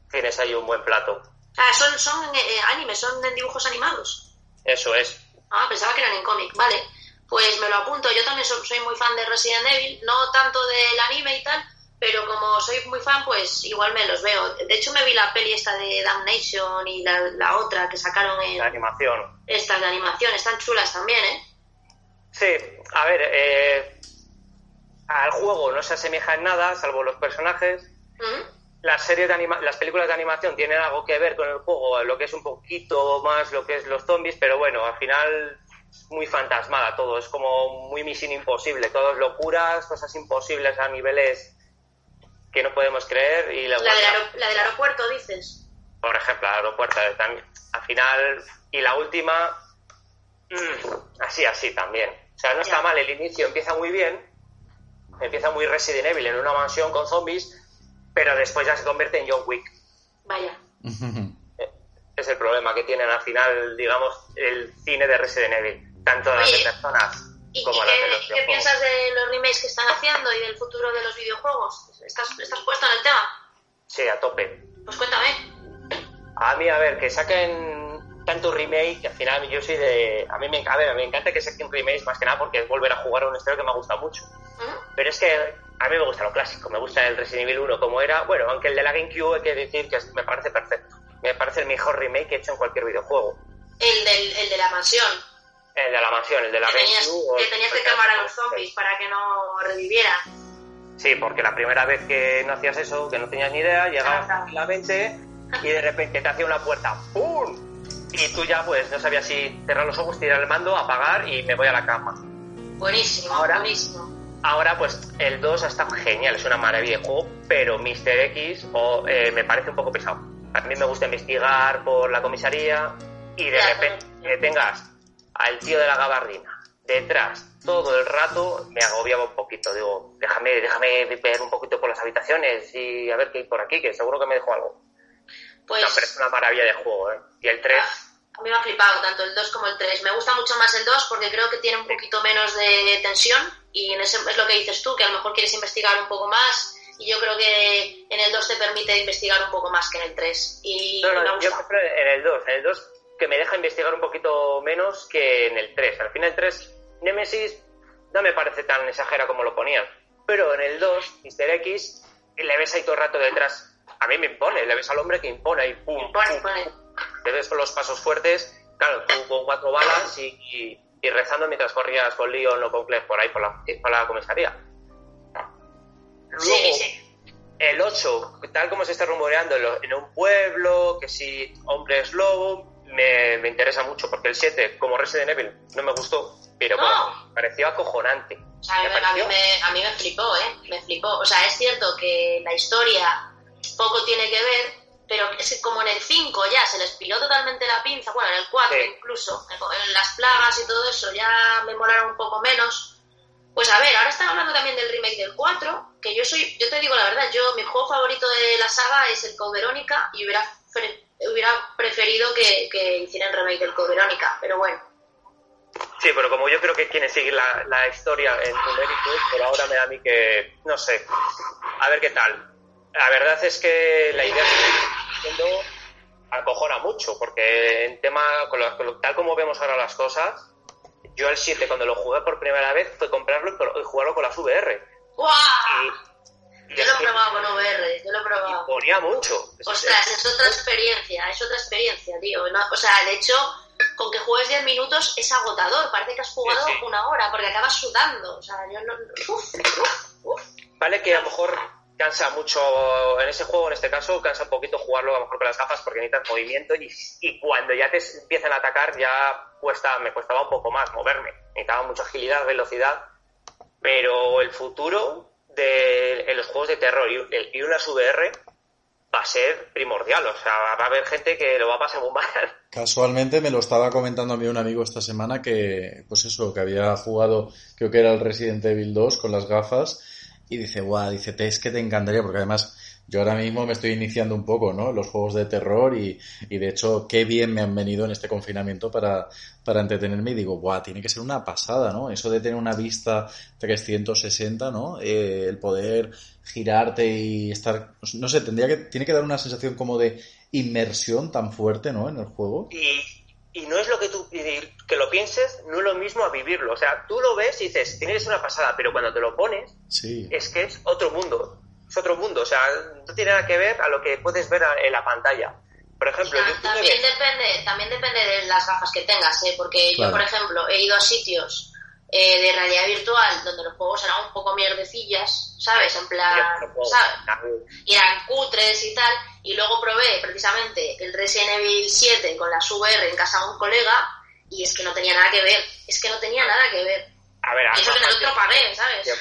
tienes ahí un buen plato. Ah, son, son eh, animes, son de dibujos animados. Eso es. Ah, pensaba que eran en cómic, vale. Pues me lo apunto. Yo también so- soy muy fan de Resident Evil, no tanto del anime y tal, pero como soy muy fan, pues igual me los veo. De hecho, me vi la peli esta de Damnation y la, la otra que sacaron en La animación. estas de animación. Están chulas también, ¿eh? Sí, a ver, eh, al juego no se asemeja en nada, salvo los personajes. Ujú. Las series de anima las películas de animación tienen algo que ver con el juego, lo que es un poquito más lo que es los zombies, pero bueno, al final es muy fantasmada todo, es como muy misión imposible, todo es locuras, cosas imposibles a niveles que no podemos creer y luego, La, del la del aeropuerto, dices. por ejemplo, el aeropuerto también, al final y la última mm, así así también. O sea, no está Ya. mal el inicio, empieza muy bien, empieza muy Resident Evil en una mansión con zombies, pero después ya se convierte en John Wick. Vaya. <laughs> es el problema que tienen al final, digamos, el cine de Resident Evil, tanto las de personas ¿Y, como y las de qué, qué piensas de los remakes que están haciendo y del futuro de los videojuegos? ¿Estás, estás puesto en el tema? Sí, a tope. Pues cuéntame. A mí, a ver, que saquen tanto remake, que al final yo soy de... A mí me, a ver, me encanta que saquen remakes más que nada porque es volver a jugar a un historia que me ha gustado mucho. Pero es que a mí me gusta lo clásico, me gusta el Resident Evil 1 como era. Bueno, aunque el de la GameCube hay que decir que me parece perfecto. Me parece el mejor remake que he hecho en cualquier videojuego. El, del, el de la mansión. El de la mansión, el de la Que tenías, GameCube, o- que tenías que quemar a los zombies para que no revivieran. Sí, porque la primera vez que no hacías eso, que no tenías ni idea, llegabas Claro. tranquilamente y de repente te hacía una puerta ¡pum! Y tú ya pues no sabías si cerrar los ojos, tirar el mando, apagar y me voy a la cama. Buenísimo, Ahora- buenísimo. Ahora pues el 2 ha estado genial, es una maravilla de juego, pero Mr. X eh, me parece un poco pesado. A mí me gusta investigar por la comisaría y de Ya, repente que tengas al tío de la gabardina detrás todo el rato me agobiaba un poquito. Digo, déjame, déjame ver un poquito por las habitaciones y a ver qué hay por aquí, que seguro que me dejo algo. Pues No, pero es una maravilla de juego, ¿eh? Y el 3, a mí me ha flipado tanto el 2 como el 3. Me gusta mucho más el 2 porque creo que tiene un poquito menos de tensión y en ese, es lo que dices tú, que a lo mejor quieres investigar un poco más y yo creo que en el 2 te permite investigar un poco más que en el 3. Y No, me ha no, yo prefiero en el 2. En el 2 que me deja investigar un poquito menos que en el 3. Al final el 3, Nemesis, no me parece tan exagera como lo ponían. Pero en el 2, Mr. X, le ves ahí todo el rato detrás. A mí me impone, le ves al hombre que impone y pum, pum, te ves con los pasos fuertes, claro, tú con cuatro balas y, y- y rezando mientras corrías con Leon o con Claire por ahí, por la, por la comisaría. Luego, Sí, sí. el 8, tal como se está rumoreando en un pueblo, que si hombres lobo, me, me interesa mucho, porque el 7, como Resident Evil, no me gustó, pero No. bueno, pareció acojonante. O sea, a mí, Me me- a, mí pareció- me, a mí me flipó, ¿eh? Me flipó. O sea, es cierto que la historia poco tiene que ver, pero es como en el 5 ya se les piró totalmente la pinza, bueno, en el 4 Sí. incluso, en las plagas y todo eso ya me molaron un poco menos. Pues a ver, ahora están hablando también del remake del 4, que yo soy, yo te digo la verdad, yo mi juego favorito de la saga es el Code Verónica y hubiera, hubiera preferido que, que hicieran remake del Code Verónica, pero bueno. Sí, pero como yo creo que quieren seguir la, la historia en numérico, por ahora me da a mí que, no sé, a ver qué tal. La verdad es que la idea que estoy haciendo acojona mucho, porque en tema, con lo- con lo- tal como vemos ahora las cosas, yo el 7 cuando lo jugué por primera vez fue comprarlo y jugarlo con las VR. Y Yo lo he probado con VR, yo lo he probado. ponía mucho. Ostras, es otra experiencia, es otra experiencia, tío. No- o sea, de hecho, con que juegues 10 minutos es agotador. Parece que has jugado Sí, sí. una hora porque acabas sudando. O sea, yo no. Uf, uf, uf. Vale que a lo mejor cansa mucho en ese juego, en este caso, cansa un poquito jugarlo a lo mejor con las gafas porque necesitas movimiento y, y cuando ya te empiezan a atacar ya cuesta, me costaba un poco más moverme. Necesitaba mucha agilidad, velocidad, pero el futuro de en los juegos de terror y, el- y va a ser primordial, o sea, va a haber gente que lo va a pasar muy mal. <laughs> Casualmente me lo estaba comentando a mí un amigo esta semana que, pues eso, que había jugado, creo que era el Resident Evil 2 con las gafas y dice, guau, dice, "te- es que te encantaría porque además yo ahora mismo me estoy iniciando un poco, ¿no? Los juegos de terror y de hecho qué bien me han venido en este confinamiento para, para entretenerme y digo, guau, tiene que ser una pasada, ¿no? Eso de tener una vista 360, ¿no? Eh, el poder girarte y estar, no sé, tendría que, tiene que dar una sensación como de inmersión tan fuerte, ¿no? En el juego. Y, y no es lo que tú que lo pienses, no es lo mismo a vivirlo. O sea, tú lo ves y dices, tiene que ser una pasada, pero cuando te lo pones, Sí. es que es otro mundo. Es otro mundo. O sea, no tiene nada que ver a lo que puedes ver en la pantalla. Por ejemplo, me también depende, también depende de las gafas que tengas, ¿eh? Porque Claro. yo, por ejemplo, he ido a sitios eh, de realidad virtual donde los juegos eran un poco mierdecillas, ¿sabes? En plan, ¿sabes? y eran cutres y tal, y luego probé precisamente el Resident Evil 7 con las VR en casa de un colega, y es que no tenía nada que ver, es que no tenía nada que ver. A ver, Y eso que en el otro pagué, ¿sabes?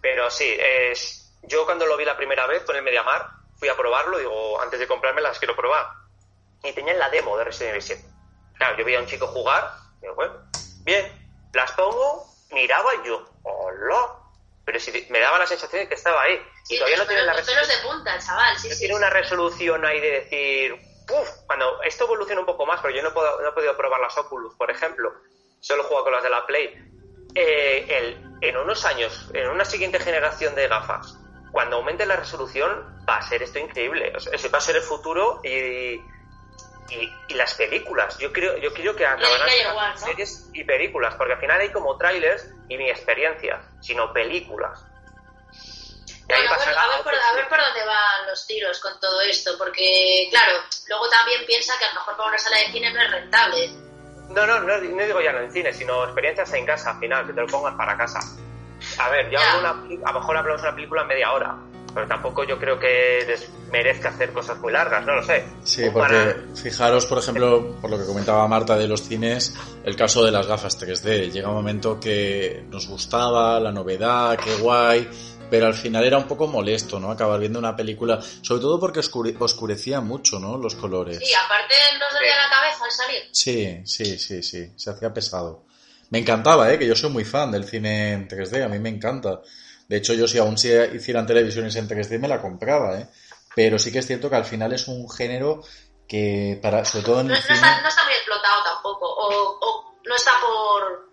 Pero sí, es, yo cuando lo vi la primera vez con el Mediamar, fui a probarlo, digo, antes de comprarme las quiero probar. Y tenían la demo de Resident Evil 7. Claro, yo veía a un chico jugar, digo, bueno, bien, las pongo, miraba y yo, hola. Pero si me daba la sensación de que estaba ahí. Y Sí, todavía no tiene la resolución. de punta, chaval, sí, no sí. tiene una resolución ahí de decir, "Puf", cuando esto evoluciona un poco más, pero yo no, puedo, no he podido probar las Oculus, por ejemplo, solo juego con las de la Play. Eh, el- en unos años, en una siguiente generación de gafas, cuando aumente la resolución, va a ser esto increíble. O sea, ese va a ser el futuro y, y, y las películas. Yo creo, yo creo que acabarán ¿no? series y películas, porque al final hay como trailers y ni experiencias, sino películas. Bueno, a ver, pasará a, ver por, otro a ver cine. por dónde van los tiros con todo esto, porque, claro, luego también piensa que a lo mejor para una sala de cine no es rentable. No, no, no, no digo ya no en cine, sino experiencias en casa al final, que te lo pongas para casa. A ver, yo hago una, a lo mejor hablamos de una película en media hora, pero tampoco yo creo que les merezca hacer cosas muy largas, no lo sé. Sí, porque para- fijaros, por ejemplo, por lo que comentaba Marta de los cines, el caso de las gafas 3D. Llega un momento que nos gustaba, la novedad, qué guay, pero al final era un poco molesto, ¿no? Acabar viendo una película, sobre todo porque oscure- oscurecía mucho, ¿no? Los colores. Y aparte nos dolía la cabeza al salir. Sí, sí, sí, sí, se hacía pesado. Me encantaba, ¿eh? Que yo soy muy fan del cine en 3D, a mí me encanta. De hecho, yo si aún si hicieran televisiones en 3D me la compraba, ¿eh? Pero sí que es cierto que al final es un género que, para, sobre todo en No, el no cine... está, no está muy explotado tampoco, o, o no está por...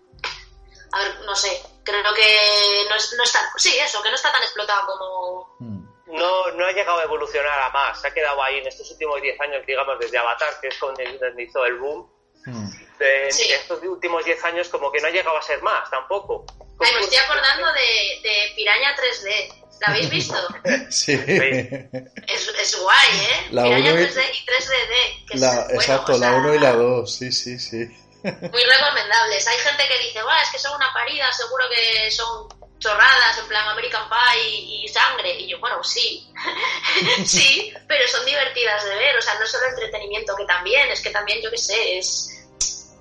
A ver, no sé, creo que no, es- no está... Sí, eso, que no está tan explotado como... Mm, no, no ha llegado a evolucionar a más, se ha quedado ahí en estos últimos 10 años, digamos, desde Avatar, que es cuando hizo el boom. mm. De, Sí. estos últimos 10 años como que no ha llegado a ser más tampoco. Ay, me estoy acordando de, de Piraña 3D. ¿La habéis visto? <laughs> Sí. Es, es guay, ¿eh? La Piraña uno y- 3D y 3DD. Que es, La, bueno, exacto, o sea, la 1 y la 2, sí, sí, sí. Muy recomendables. Hay gente que dice, "Buah, es que son una parida, seguro que son chorradas, en plan American Pie y, y sangre. Y yo, bueno, sí. <laughs> sí, pero son divertidas de ver. O sea, no es solo entretenimiento, que también, es que también, yo qué sé, es,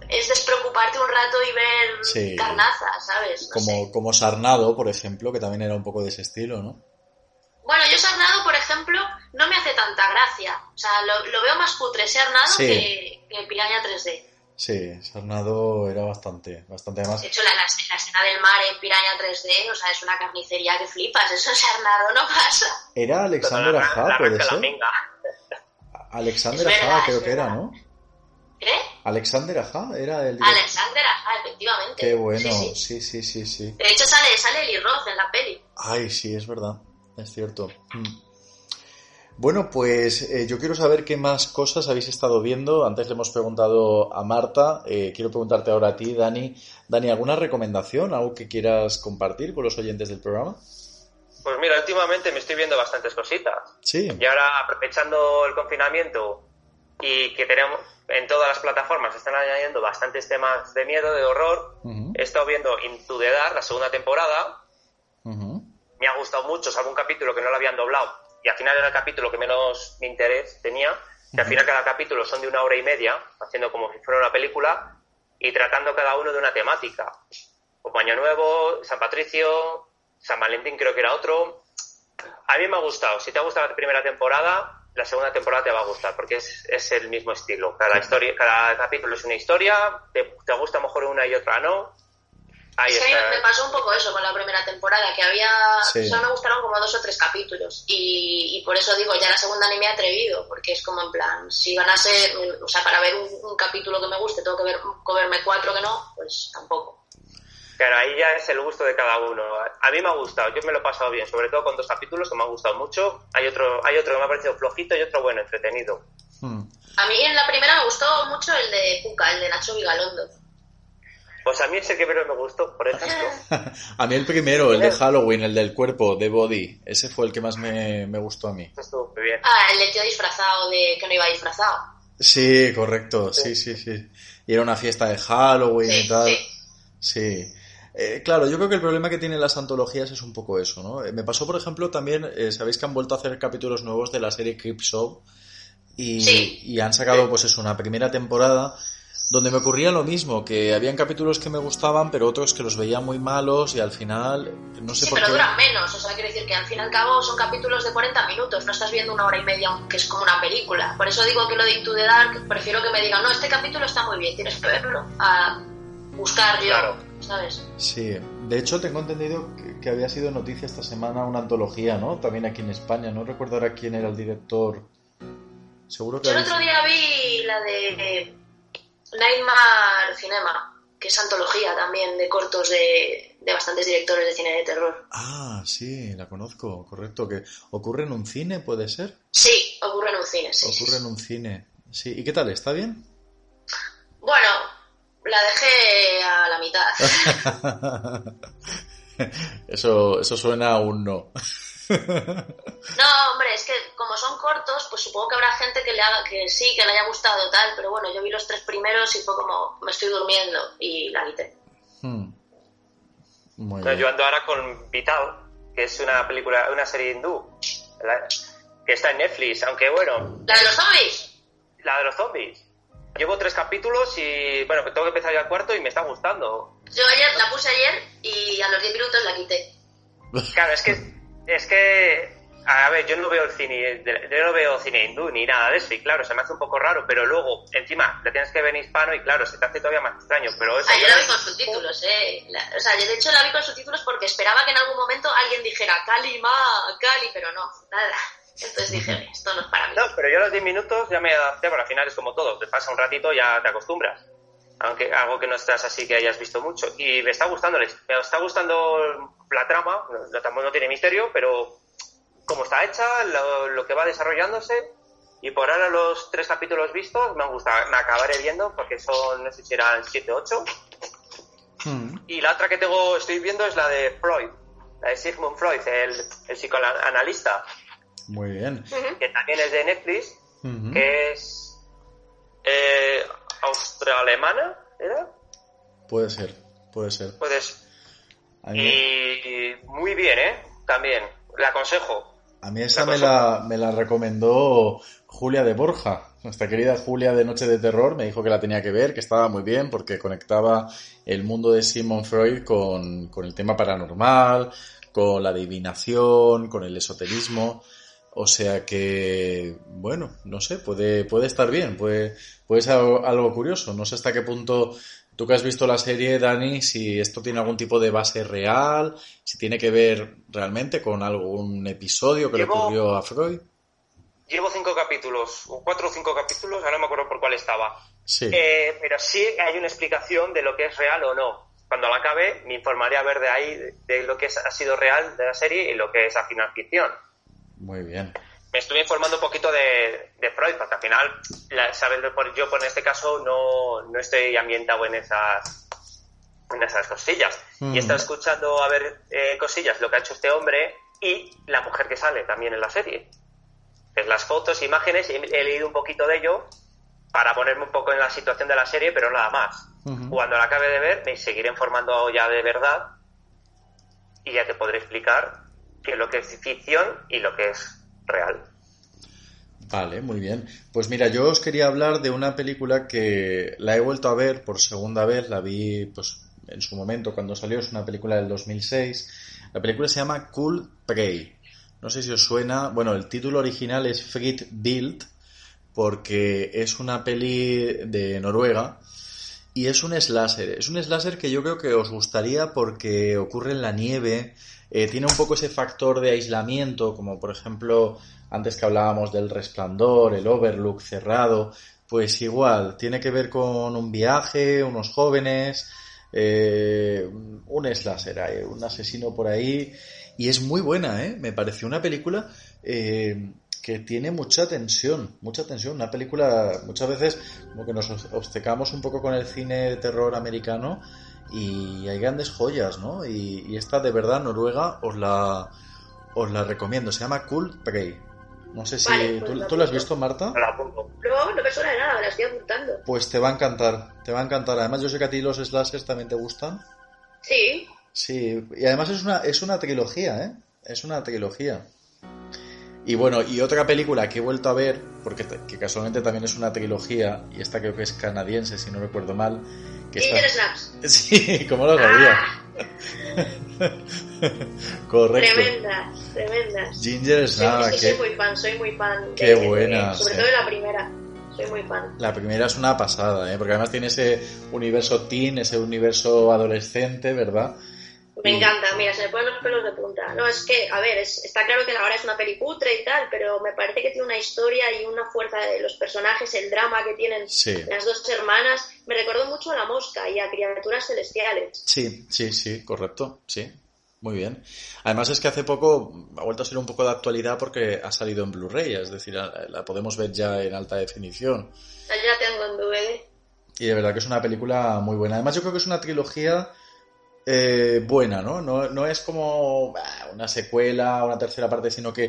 es despreocuparte un rato y ver Sí. carnaza, ¿sabes? No Como, sé. como Sarnado, por ejemplo, que también era un poco de ese estilo, ¿no? Bueno, yo Sarnado, por ejemplo, no me hace tanta gracia. O sea, lo, lo veo más cutre Sarnado Sí. que, que Piraña 3D. Sí, Sarnado era bastante, bastante además. De hecho, la, la, la escena del mar en Piraña 3D, o sea, es una carnicería que flipas. Eso en Sarnado no pasa. Era Alexander Aja, puede ser. Alexander Aja creo que era. ¿no? ¿Eh? Alexander Aja era el director. Alexander Aja, efectivamente. Qué bueno, Sí, sí. sí, sí, sí, sí. De hecho, sale, sale Eli Roth en la peli. Ay, sí, es verdad, es cierto. Mm. Bueno, pues eh, yo quiero saber qué más cosas habéis estado viendo. Antes le hemos preguntado a Marta, eh, quiero preguntarte ahora a ti, Dani. Dani, ¿alguna recomendación, algo que quieras compartir con los oyentes del programa? Pues mira, últimamente me estoy viendo bastantes cositas. Sí. Y ahora, aprovechando el confinamiento y que tenemos en todas las plataformas, están añadiendo bastantes temas de miedo, de horror. Ujú, He estado viendo Into the Dark, la segunda temporada. ujú. Me ha gustado mucho, salvo un capítulo que no lo habían doblado. Y al final era el capítulo que menos mi interés tenía. Que al final cada capítulo son de una hora y media, haciendo como si fuera una película y tratando cada uno de una temática. Como Año Nuevo, San Patricio, San Valentín creo que era otro. A mí me ha gustado. Si te ha gustado la primera temporada, la segunda temporada te va a gustar porque es, es el mismo estilo. Cada historia, cada capítulo es una historia, te, te gusta mejor una y otra no. Ahí mí está. me pasó un poco eso con la primera temporada, que había. Sí. Solo me gustaron como dos o tres capítulos. Y, y por eso digo, ya la segunda ni me he atrevido, porque es como en plan, si van a ser. O sea, para ver un, un capítulo que me guste, tengo que ver, comerme cuatro que no, pues tampoco. Claro, ahí ya es el gusto de cada uno. A mí me ha gustado, yo me lo he pasado bien, sobre todo con dos capítulos que me han gustado mucho. Hay otro, hay otro que me ha parecido flojito y otro bueno, entretenido. Mm. A mí en la primera me gustó mucho el de Puka, el de Nacho Vigalondo. Pues a mí ese que menos me gustó, por ejemplo. <laughs> A mí el primero, el de Halloween, el del cuerpo, de Body, ese fue el que más me, me gustó a mí. Estuvo muy bien. Ah, el del tío disfrazado de que no iba disfrazado. Sí, correcto, sí, sí, sí. Y era una fiesta de Halloween Sí, y tal. sí. Sí. Eh, claro, yo creo que el problema que tienen las antologías es un poco eso, ¿no? Eh, Me pasó, por ejemplo, también, eh, sabéis que han vuelto a hacer capítulos nuevos de la serie Creep Show y, Sí. y han sacado, pues eso, una primera temporada donde me ocurría lo mismo, que habían capítulos que me gustaban, pero otros que los veía muy malos y al final, no sé Sí, por pero qué. duran menos, o sea, quiero decir que al fin y al cabo son capítulos de 40 minutos, no estás viendo una hora y media que es como una película. Por eso digo que lo de Into the Dark, prefiero que me digan, no, este capítulo está muy bien, tienes que verlo, a buscar yo, Claro. ¿Sabes? Sí, de hecho tengo entendido que, que había sido noticia esta semana una antología, ¿no? También aquí en España, no recuerdo ahora quién era el director. Seguro que Yo el otro día vi la de Nightmare Cinema, que es antología también de cortos de, de bastantes directores de cine de terror. Ah, sí, la conozco, correcto. Que ocurre en un cine, puede ser. Sí, ocurre en un cine, sí. ocurre sí. en un cine. Sí, ¿y qué tal? ¿Está bien? Bueno, la dejé a la mitad. <laughs> eso, eso suena a un no. <laughs> No, hombre, es que como son cortos, pues supongo que habrá gente que le haga que sí, que le haya gustado tal, pero bueno, yo vi los tres primeros y fue como me estoy durmiendo y la quité. Hmm. Muy bien. yo ando ahora con Vital, que es una película, una serie hindú, que está en Netflix, aunque bueno, ¿La de los zombies? la de los zombies. Llevo tres capítulos y bueno, tengo que empezar ya el cuarto y me está gustando. Yo ayer la puse ayer y a los 10 minutos la quité. Claro, es que, es que, a ver, yo no veo el cine, yo no veo cine hindú ni nada de eso, y claro, se me hace un poco raro, pero luego, encima, le tienes que ver en hispano y claro, se te hace todavía más extraño, pero eso... Ah, yo la vi con subtítulos, eh. La- o sea, yo de hecho la vi con subtítulos porque esperaba que en algún momento alguien dijera Cali, ma, Cali, pero no, nada. Entonces dije, esto no es para mí. No, pero yo a los 10 minutos ya me adapté, pero al final es como todo, te pasa un ratito ya te acostumbras. Aunque algo que no estás así que hayas visto mucho. Y me está gustando, me está gustando la trama, no, tampoco no tiene misterio, pero como está hecha, lo, lo que va desarrollándose, y por ahora los tres capítulos vistos me han gustado, me acabaré viendo porque son, no sé si eran 7 o 8. Hmm. Y la otra que tengo, estoy viendo es la de Freud, la de Sigmund Freud, el, el psicoanalista, Muy bien. que también es de Netflix, que es eh, austroalemana, ¿era? Puede ser, puede ser. A mí, y muy bien, ¿eh? También, la aconsejo. a mí esa me la, me la recomendó Julia de Borja. Nuestra querida Julia de Noche de Terror me dijo que la tenía que ver, que estaba muy bien porque conectaba el mundo de Sigmund Freud con, con el tema paranormal, con la adivinación, con el esoterismo. O sea que, bueno, no sé, puede, puede estar bien, puede, puede ser algo, algo curioso. No sé hasta qué punto tú que has visto la serie, Dani, si esto tiene algún tipo de base real, si tiene que ver realmente con algún episodio que le ocurrió a Freud. Llevo cinco capítulos, o cuatro o cinco capítulos, ahora no me acuerdo por cuál estaba. Sí. Eh, pero sí hay una explicación de lo que es real o no. Cuando la acabe, me informaré a ver de ahí, de, lo que ha sido real de la serie y lo que es al final ficción. Muy bien. me estuve informando un poquito de, de Freud, porque al final, la- sabes, por- yo por en este caso no, no estoy ambientado en esas, en esas cosillas. Mm. Y he estado escuchando a ver eh, cosillas, lo que ha hecho este hombre y la mujer que sale también en la serie. Es las fotos, imágenes, he, he leído un poquito de ello para ponerme un poco en la situación de la serie, pero nada más. Cuando la acabe de ver, me seguiré informando ya de verdad y ya te podré explicar qué es lo que es ficción y lo que es real. Vale, muy bien. Pues mira, yo os quería hablar de una película que la he vuelto a ver por segunda vez, la vi pues en su momento cuando salió, es una película del 2006. La película se llama Cool Prey. No sé si os suena, bueno, el título original es Fritt Bild porque es una peli de Noruega y es un slasher. Es un slasher que yo creo que os gustaría porque ocurre en la nieve, eh, tiene un poco ese factor de aislamiento, como por ejemplo antes que hablábamos del resplandor, el overlook cerrado, pues igual, tiene que ver con un viaje, unos jóvenes, eh, un slasher, un asesino por ahí, y es muy buena, ¿eh? Me pareció una película eh, que tiene mucha tensión, mucha tensión, una película, muchas veces como que nos obcecamos un poco con el cine de terror americano y hay grandes joyas, ¿no? Y, y esta de verdad, Noruega, os la, os la recomiendo, se llama Cool Prey. No sé si Vale, pues ¿tú, la tú la has visto, Marta. La apunto. No, no me suena de nada, me la estoy apuntando. Pues te va a encantar, te va a encantar. Además, yo sé que a ti los slashers también te gustan. Sí, Sí, y además es una, es una trilogía, ¿eh? Es una trilogía. Y bueno, y otra película que he vuelto a ver, porque que casualmente también es una trilogía, y esta creo que es canadiense, si no recuerdo mal. Que Ginger está... Snaps. <laughs> Sí, como lo sabía. Ah, <laughs> Correcto. tremendas, tremendas. Ginger es Sí, que soy muy fan, soy muy fan. de- Qué de- buena, Sobre sí. todo de la primera, soy muy fan. la primera es una pasada, ¿eh? Porque además tiene ese universo teen, ese universo adolescente, ¿verdad? Me encanta, mira, se me ponen los pelos de punta. No, es que, a ver, es- está claro que ahora es una peli cutre y tal, pero me parece que tiene una historia y una fuerza de los personajes, el drama que tienen Sí. las dos hermanas. Me recordó mucho a La Mosca y a Criaturas Celestiales. Sí, sí, sí, correcto, sí. Muy bien. Además es que hace poco ha vuelto a ser un poco de actualidad porque ha salido en Blu-ray, es decir, la, podemos ver ya en alta definición. Ya la tengo en DVD. Y de verdad que es una película muy buena. Además yo creo que es una trilogía eh, buena, ¿no? ¿no? No es como bah, una secuela, una tercera parte, sino que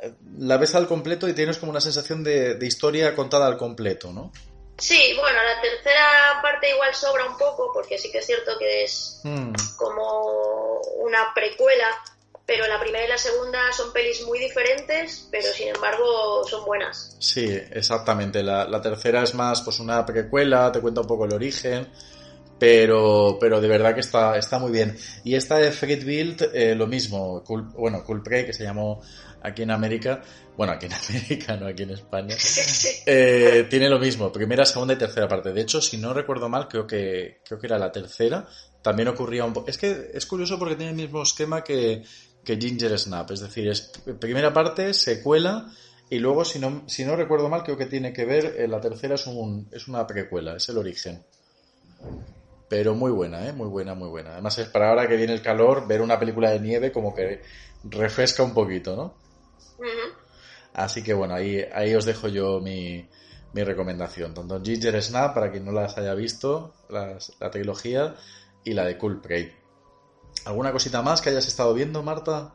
eh, la ves al completo y tienes como una sensación de, de historia contada al completo, ¿no? Sí, bueno, la tercera parte igual sobra un poco, porque sí que es cierto que es Mm, como una precuela, pero la primera y la segunda son pelis muy diferentes, pero sin embargo son buenas. Sí, exactamente. La, la tercera es más pues una precuela, te cuenta un poco el origen, pero, pero de verdad que está, está muy bien. Y esta de Fate Build, eh, lo mismo, Cool- bueno, Cool Prey, que se llamó aquí en América, bueno, aquí en <laughs> América, no aquí en España, <laughs> eh, tiene lo mismo, primera, segunda y tercera parte. De hecho, si no recuerdo mal, creo que, creo que era la tercera, también ocurría un poco. Es que es curioso porque tiene el mismo esquema que, que Ginger Snap, es decir, es primera parte, secuela, y luego, si no, si no recuerdo mal, creo que tiene que ver, eh, la tercera es, un, es una precuela, es el origen. Pero muy buena, ¿eh? Muy buena, muy buena. Además es para ahora que viene el calor, ver una película de nieve como que refresca un poquito, ¿no? Así que bueno, ahí, ahí os dejo yo mi, mi recomendación. Tanto Ginger Snap, para quien no las haya visto, las- la trilogía, y la de Cool Prey. ¿Alguna cosita más que hayas estado viendo, Marta?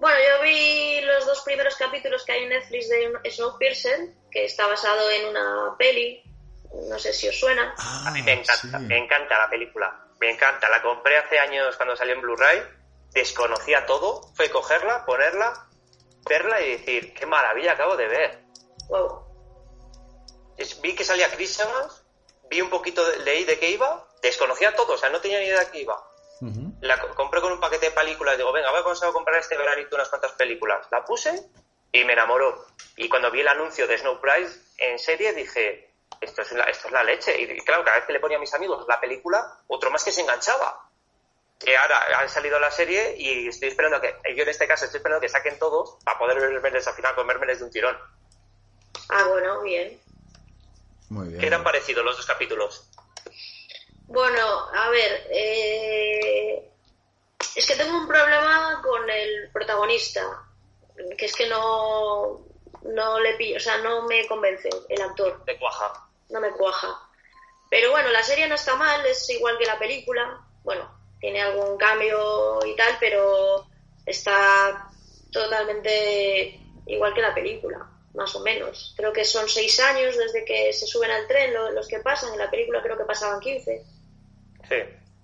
Bueno, yo vi los dos primeros capítulos que hay en Netflix de Snowpiercer, que está basado en una peli, no sé si os suena. A mí me encanta, Ah, sí. me encanta la película. Me encanta. La compré hace años cuando salió en Blu-ray. Desconocía todo. Fue cogerla, ponerla, verla y decir, qué maravilla acabo de ver. Wow. Es- vi que salía Chris Evans, vi un poquito, de- leí de qué iba, desconocía todo, o sea, no tenía ni idea de qué iba. La co- compré con un paquete de películas, digo, venga, voy a conseguir comprar este veranito unas cuantas películas. La puse y me enamoró. Y cuando vi el anuncio de Snow Price en serie dije, esto es la, esto es la leche. Y, y claro, cada vez que le ponía a mis amigos la película, otro más que se enganchaba. Que ahora han salido la serie y estoy esperando a que, yo en este caso estoy esperando que saquen todos para poder vermeles al final, comérmeles de un tirón. Ah, bueno, bien. Muy bien. ¿Qué tan parecidos los dos capítulos? Bueno, a ver, eh, es que tengo un problema con el protagonista, que es que no, no le pillo, o sea, no me convence el actor, De cuaja. no me cuaja. Pero bueno, la serie no está mal, es igual que la película, bueno, tiene algún cambio y tal, pero está totalmente igual que la película, más o menos. Creo que son seis años desde que se suben al tren lo- los que pasan, en la película creo que pasaban 15 Sí.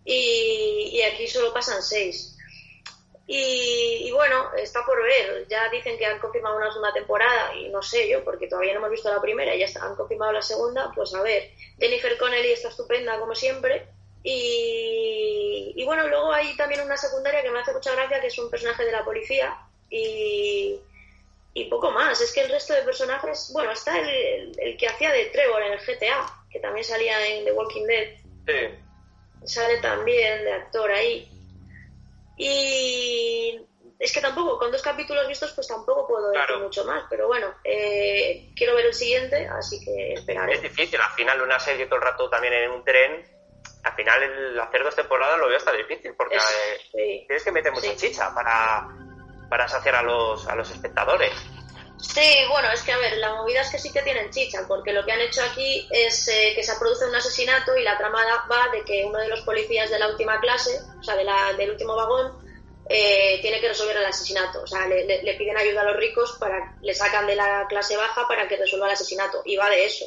y, y aquí solo pasan seis. Y, y bueno, está por ver. Ya dicen que han confirmado una segunda temporada y no sé yo, porque todavía no hemos visto la primera y ya está- han confirmado la segunda. Pues a ver, Jennifer Connelly está estupenda como siempre. Y, y bueno, luego hay también una secundaria que me hace mucha gracia, que es un personaje de la policía. Y, y poco más. Es que el resto de personajes, bueno, está el, el que hacía de Trevor en el GTA, que también salía en The Walking Dead Sí. sale también de actor ahí. Y es que tampoco, con dos capítulos vistos, pues tampoco puedo decir mucho más. Pero bueno, eh, quiero ver el siguiente, así que Es esperaré. difícil, al final una serie todo el rato también en un tren, al final el hacer dos temporadas lo veo hasta difícil, porque Es- eh, sí. tienes que meter mucha Sí. chicha para, para saciar a los, a los espectadores. Sí, bueno, es que a ver, la movida es que sí que tienen chicha, porque lo que han hecho aquí es eh, que se produce un asesinato y la trama va de que uno de los policías de la última clase, o sea, de la- del último vagón, eh, tiene que resolver el asesinato. O sea, le, le- le piden ayuda a los ricos para, le sacan de la clase baja para que resuelva el asesinato. Y va de eso.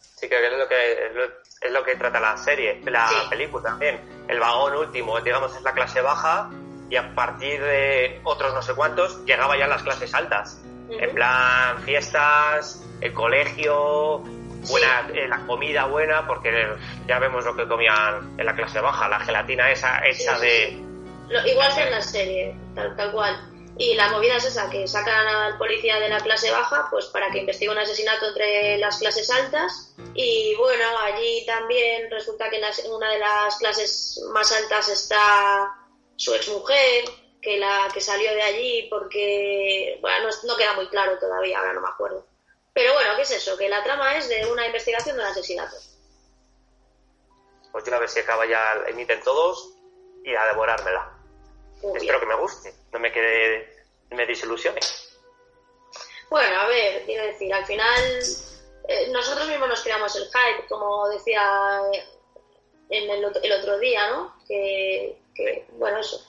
Sí, que es lo que, es lo, es lo que trata la serie, la Sí. película también. El vagón último, digamos, es la clase baja y a partir de otros no sé cuántos llegaba ya a las clases altas. En plan, fiestas, el colegio, buena, eh, la comida buena, porque ya vemos lo que comían en la clase baja, la gelatina esa hecha Sí, sí, de... Lo- igual que en la serie, tal, tal cual. Y la movida es esa, que sacan al policía de la clase baja pues para que investigue un asesinato entre las clases altas. Y bueno, allí también resulta que en una de las clases más altas está su exmujer, que la que salió de allí porque, bueno, no, no queda muy claro todavía, ahora no me acuerdo. Pero bueno, ¿qué es eso? Que la trama es de una investigación de un asesinato. Pues yo a ver si acaba ya, la emiten todos y a devorármela. Muy bien. Espero que me guste, no me quede, me desilusione. Bueno, a ver, quiero decir, al final eh, nosotros mismos nos creamos el hype, como decía eh, en el, el otro día, ¿no? Que, que, bueno, eso.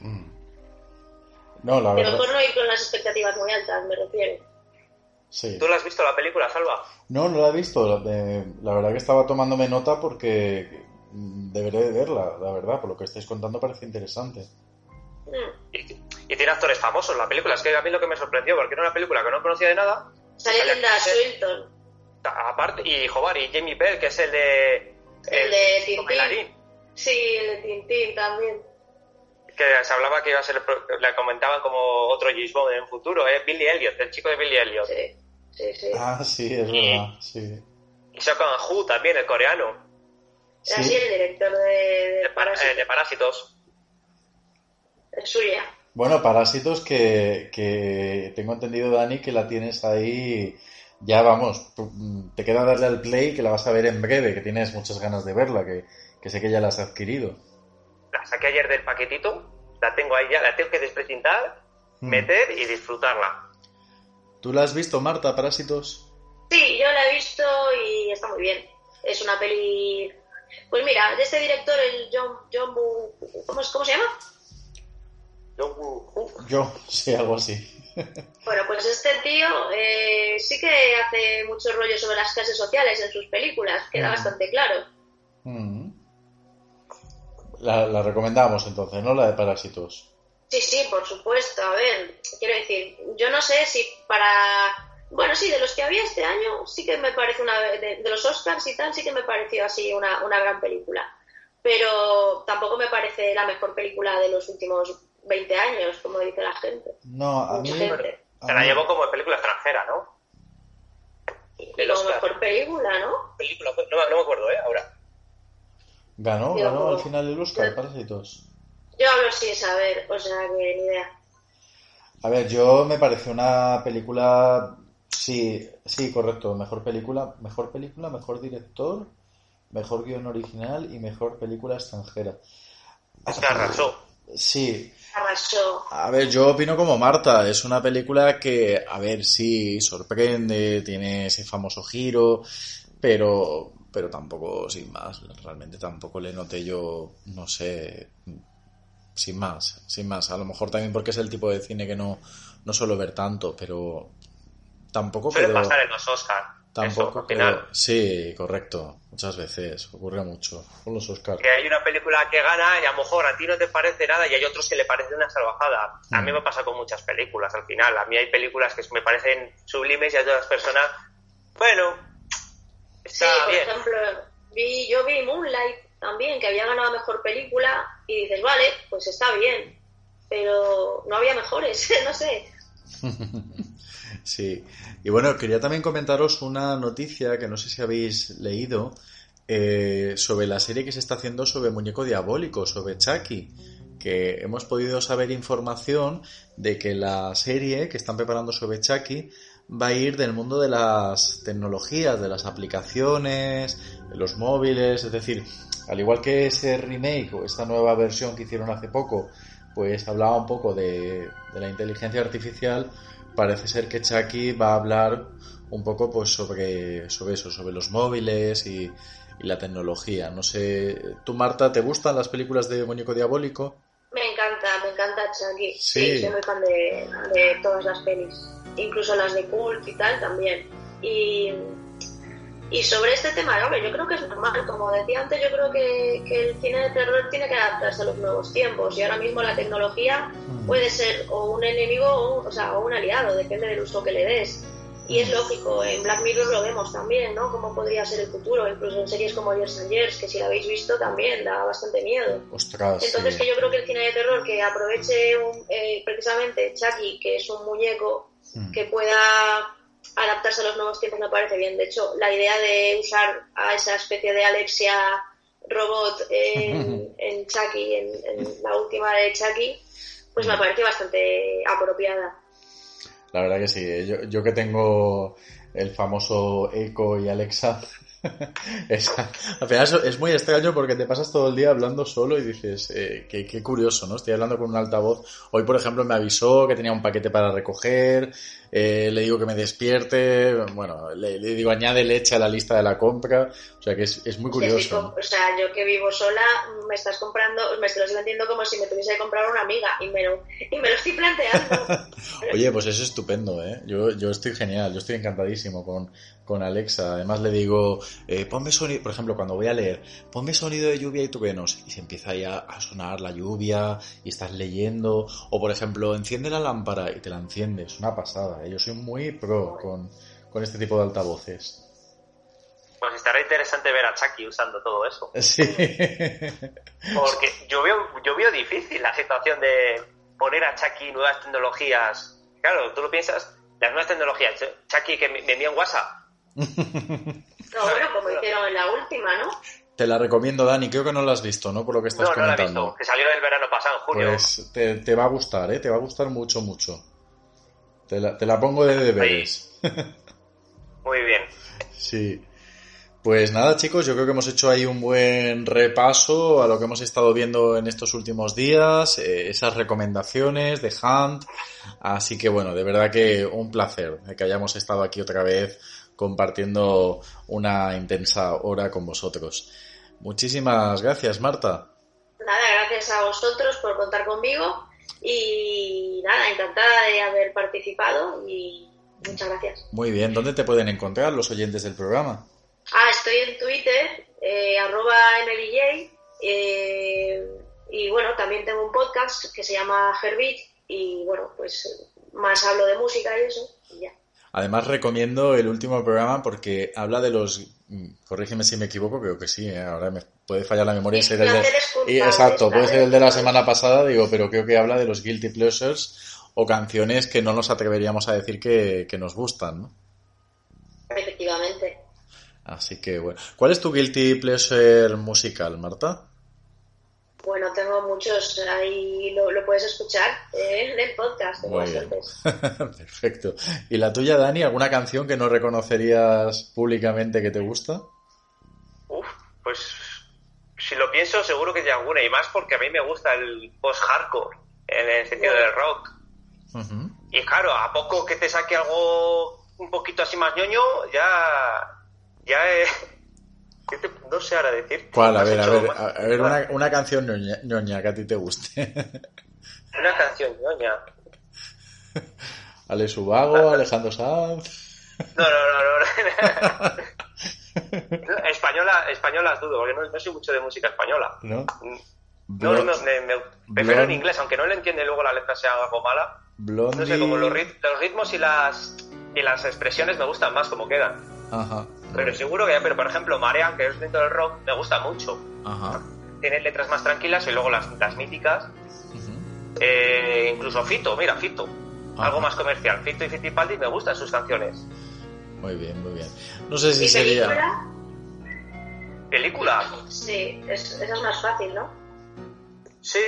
Mm. No, la verdad. mejor no ir con las expectativas muy altas, me refiero. Sí. ¿Tú la has visto la película, Salva? No, no la he visto. La, eh, la verdad que estaba tomándome nota porque deberé de verla, la verdad. Por lo que estáis contando parece interesante. Mm. Y, y tiene actores famosos la película. Es que a mí lo que me sorprendió, porque era una película que no conocía de nada. Sale Linda Swilton, Aparte, y Jobar y Jamie Bell, que es el de. el de Tintín. Sí, el de Tintín también. Que se hablaba que iba a ser. Le comentaban como otro James Bond en el futuro, ¿eh? Billy Elliot, el chico de Billy Elliot. Sí, sí, sí. Ah, sí, es verdad. Sí. Y Shao Kang-Hu también, el coreano. Sí. así el director de, de El, pa- Parásito, el de Parásitos. el Surya. Bueno, Parásitos que, que tengo entendido, Dani, que la tienes ahí. Ya vamos, mm, te queda darle al play que la vas a ver en breve, que tienes muchas ganas de verla, que, que sé que ya la has adquirido. La saqué ayer del paquetito. La tengo ahí ya, la tengo que desprecintar, Mm. meter y disfrutarla. ¿Tú la has visto, Marta, Parásitos? Sí, yo la he visto y está muy bien. Es una peli... Pues mira, de este director, el John... John Bu- ¿cómo, es- ¿Cómo se llama? Uh, Yo, sí, algo así. <laughs> Bueno, pues este tío eh, sí que hace mucho rollo sobre las clases sociales en sus películas, queda Mm. bastante claro. Mm. La, la recomendamos entonces, ¿no? La de Parásitos. Sí, sí, por supuesto. A ver, quiero decir, yo no sé si para... Bueno, sí, de los que había este año, sí que me parece una... De, de los Oscars y tal, sí que me pareció así una, una gran película. Pero tampoco me parece la mejor película de los últimos 20 años, como dice la gente. No, a mí... Mucha gente. a se la llevó como película extranjera, ¿no? Como Oscar. mejor película, ¿no? Película, no, me- no me acuerdo, ¿eh? Ahora. Ganó, Yo- ganó al final el Oscar, Parásitos. Yo hablo sin saber, o sea que ni idea. A ver, yo me pareció una película... Sí, sí, correcto. Mejor película, mejor película, mejor director, mejor guion original y mejor película extranjera. Que arrasó. Sí, Arrasó. A ver, yo opino como Marta, es una película que, a ver, sí, sorprende, tiene ese famoso giro, pero, pero tampoco, sin más, realmente tampoco le noté yo, no sé, sin más, sin más. A lo mejor también porque es el tipo de cine que no, no suelo ver tanto, pero tampoco Suele quedó- pasar en los Oscars. tampoco Eso, al quedó- final. Sí, correcto, muchas veces, ocurre mucho con los Oscars. Que hay una película que gana y a lo mejor a ti no te parece nada y hay otros que le parece una salvajada. A mí Mm. me pasa con muchas películas al final. A mí hay películas que me parecen sublimes y a otras personas, bueno, Sí, por bien. ejemplo, vi, yo vi Moonlight también, que había ganado mejor película, y dices, vale, pues está bien, pero no había mejores, <laughs> no sé. <laughs> Sí, y bueno, quería también comentaros una noticia que no sé si habéis leído eh, sobre la serie que se está haciendo sobre Muñeco Diabólico, sobre Chucky, que hemos podido saber información de que la serie que están preparando sobre Chucky va a ir del mundo de las tecnologías, de las aplicaciones, de los móviles, es decir, al igual que ese remake o esta nueva versión que hicieron hace poco, pues hablaba un poco de, la inteligencia artificial, parece ser que Chucky va a hablar un poco pues sobre, sobre eso, sobre los móviles y, y la tecnología. No sé, ¿tú Marta, te gustan las películas de Muñeco Diabólico? Me encanta, me encanta Chucky. Sí. Sí, soy muy fan de, de todas las pelis, incluso las de Cult y tal también. Y, y sobre este tema, hombre, yo creo que es normal. Como decía antes, yo creo que, que el cine de terror tiene que adaptarse a los nuevos tiempos y ahora mismo la tecnología puede ser o un enemigo o o sea, o un aliado, depende del uso que le des. Y es lógico, en Black Mirror lo vemos también, ¿no? Cómo podría ser el futuro, incluso en series como Years and Years, que si la habéis visto también da bastante miedo. Ostras, Entonces sí. que yo creo que el cine de terror que aproveche un- eh, precisamente Chucky, que es un muñeco Mm. que pueda adaptarse a los nuevos tiempos me parece bien. De hecho, la idea de usar a esa especie de Alexia robot en, <laughs> en Chucky, en, en <laughs> la última de Chucky, pues me Mm. parece bastante apropiada. La verdad que sí, yo, yo que tengo el famoso Echo y Alexa, <laughs> Es- al final es muy extraño porque te pasas todo el día hablando solo y dices, eh, qué, qué curioso, ¿no? Estoy hablando con un altavoz. Hoy, por ejemplo, me avisó que tenía un paquete para recoger, eh, le digo que me despierte, bueno, le, le digo añade leche a la lista de la compra, o sea que es, es muy Sí, curioso. o sea, yo que vivo sola, me estás comprando, me lo estoy vendiendo como si me tuviese que comprar una amiga y me lo, y me lo estoy planteando. <laughs> Oye, pues eso es estupendo, ¿eh? Yo, yo estoy genial, yo estoy encantadísimo con, con Alexa. Además le digo, eh, ponme sonido, por ejemplo, cuando voy a leer, ponme sonido de lluvia y truenos. Y se empieza ya a sonar la lluvia y estás leyendo. O por ejemplo, enciende la lámpara y te la enciendes. Una pasada, ¿eh? Yo soy muy pro con, con este tipo de altavoces. Pues estará interesante ver a Chucky usando todo eso. <laughs> Sí. Porque yo veo, yo veo difícil la situación de poner a Chucky nuevas tecnologías. Claro, tú lo piensas, las nuevas tecnologías, Chucky que me me envía un WhatsApp. <laughs> No, bueno, como hicieron en la última, ¿no? Te la recomiendo, Dani. Creo que no la has visto, ¿no? Por lo que estás No, no la he comentando. visto, que salió el verano pasado, en junio. Pues te, te va a gustar, ¿eh? Te va a gustar mucho, mucho. Te la, te la pongo de deberes. Muy bien. <laughs> Sí. Pues nada, chicos, yo creo que hemos hecho ahí un buen repaso a lo que hemos estado viendo en estos últimos días, eh, esas recomendaciones de Hunt. Así que bueno, de verdad que un placer que hayamos estado aquí otra vez compartiendo una intensa hora con vosotros. Muchísimas gracias, Marta. Nada, gracias a vosotros por contar conmigo y nada, encantada de haber participado y muchas gracias. Muy bien, ¿dónde te pueden encontrar los oyentes del programa? Ah, estoy en Twitter, eh, arroba MLJ, eh, y bueno, también tengo un podcast que se llama Herbit y bueno, pues más hablo de música y eso, y ya. Además recomiendo el último programa porque habla de los, mm, corrígeme si me equivoco, creo que sí, ¿eh? ahora me puede fallar la memoria y ser el de, y- exacto, puede ser el de la semana pasada, digo, pero creo que habla de los guilty pleasures o canciones que no nos atreveríamos a decir que, que nos gustan, ¿no? Efectivamente. Así que bueno, ¿cuál es tu guilty pleasure musical, Marta? Bueno, tengo muchos, ahí lo, lo puedes escuchar eh, en el podcast. Muy bien. <laughs> Perfecto. ¿Y la tuya, Dani? ¿Alguna canción que no reconocerías públicamente que te gusta? Uf, pues si lo pienso seguro que hay alguna y más porque a mí me gusta el post-hardcore en el sentido del rock. Y claro, a poco que te saque algo un poquito así más ñoño, ya... ya eh, ¿qué te- no sé ahora decir. ¿Cuál? A ver, a ver, a ver una, una canción ñoña, ñoña que a ti te guste. <laughs> Una canción ñoña. <laughs> Ale Subago, Alejandro Sanz. No, no, no, no. <laughs> española, españolas dudo, porque no, no soy mucho de música española. ¿No? No, no, me, me- prefiero en inglés, aunque no le entiende luego la letra sea algo mala. Blondie. No sé, como los, rit- los ritmos y las y las expresiones me gustan más como quedan. Ajá. Pero seguro que, pero por ejemplo, Marea, que es dentro del rock, me gusta mucho. Ajá. Tiene letras más tranquilas y luego las, las míticas. Eh, incluso Fito, mira, Fito. Ajá. Algo más comercial. Fito y Fittipaldi me gustan sus canciones. Muy bien, muy bien. No sé si ¿Y sería. película? Película, Sí, es, esa es más fácil, ¿no? sí,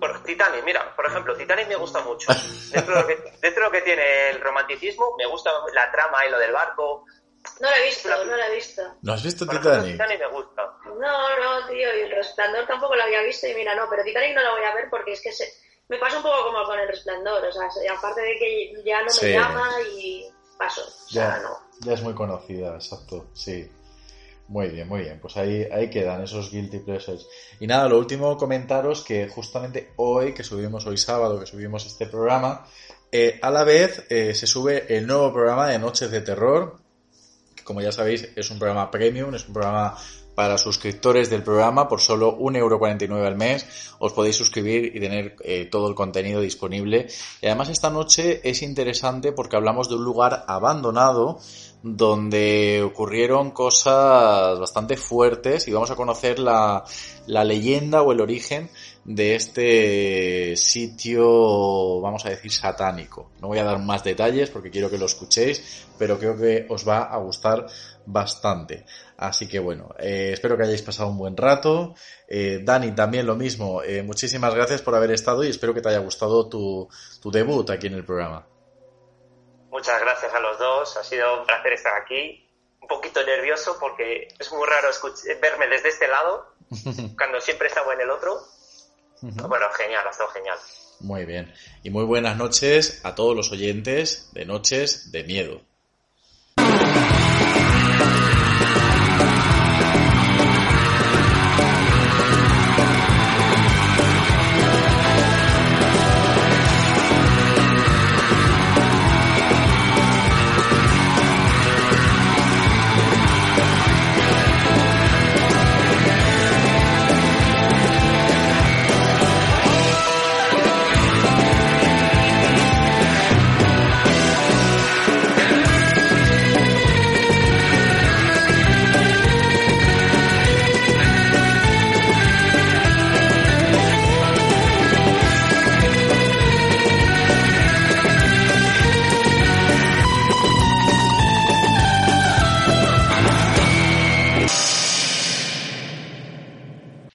por Titanic, mira, por ejemplo, Titanic me gusta mucho. <laughs> Dentro de, lo que, dentro de lo que tiene el romanticismo, me gusta la trama y lo del barco. No la he visto, no la he visto. ¿No has visto Por ejemplo, Titanic? Titanic me gusta. No, no, tío, y el resplandor tampoco lo había visto y mira, no, pero Titanic no la voy a ver porque es que se, me pasa un poco como con el resplandor, o sea, se- aparte de que ya no me Sí. llama y paso, o sea, Ya, no. ya es muy conocida, exacto, sí. Muy bien, muy bien. Pues ahí, ahí quedan esos guilty pleasures. Y nada, lo último comentaros que justamente hoy, que subimos hoy sábado, que subimos este programa, eh, a la vez eh, se sube el nuevo programa de Noches de Terror, como ya sabéis es un programa premium, es un programa para suscriptores del programa por solo 1,49€ al mes. Os podéis suscribir y tener eh, todo el contenido disponible. Y además esta noche es interesante porque hablamos de un lugar abandonado donde ocurrieron cosas bastante fuertes y vamos a conocer la, la leyenda o el origen de este sitio, vamos a decir, satánico. No voy a dar más detalles porque quiero que lo escuchéis, pero creo que os va a gustar bastante. Así que bueno, eh, espero que hayáis pasado un buen rato. Eh, Dani, también lo mismo. Eh, muchísimas gracias por haber estado y espero que te haya gustado tu, debut aquí en el programa. Muchas gracias a los dos. Ha sido un placer estar aquí un poquito nervioso porque es muy raro verme desde este lado, <laughs> cuando siempre estaba en el otro. Bueno, genial, ha estado genial. Muy bien. Y muy buenas noches a todos los oyentes de Noches de Miedo.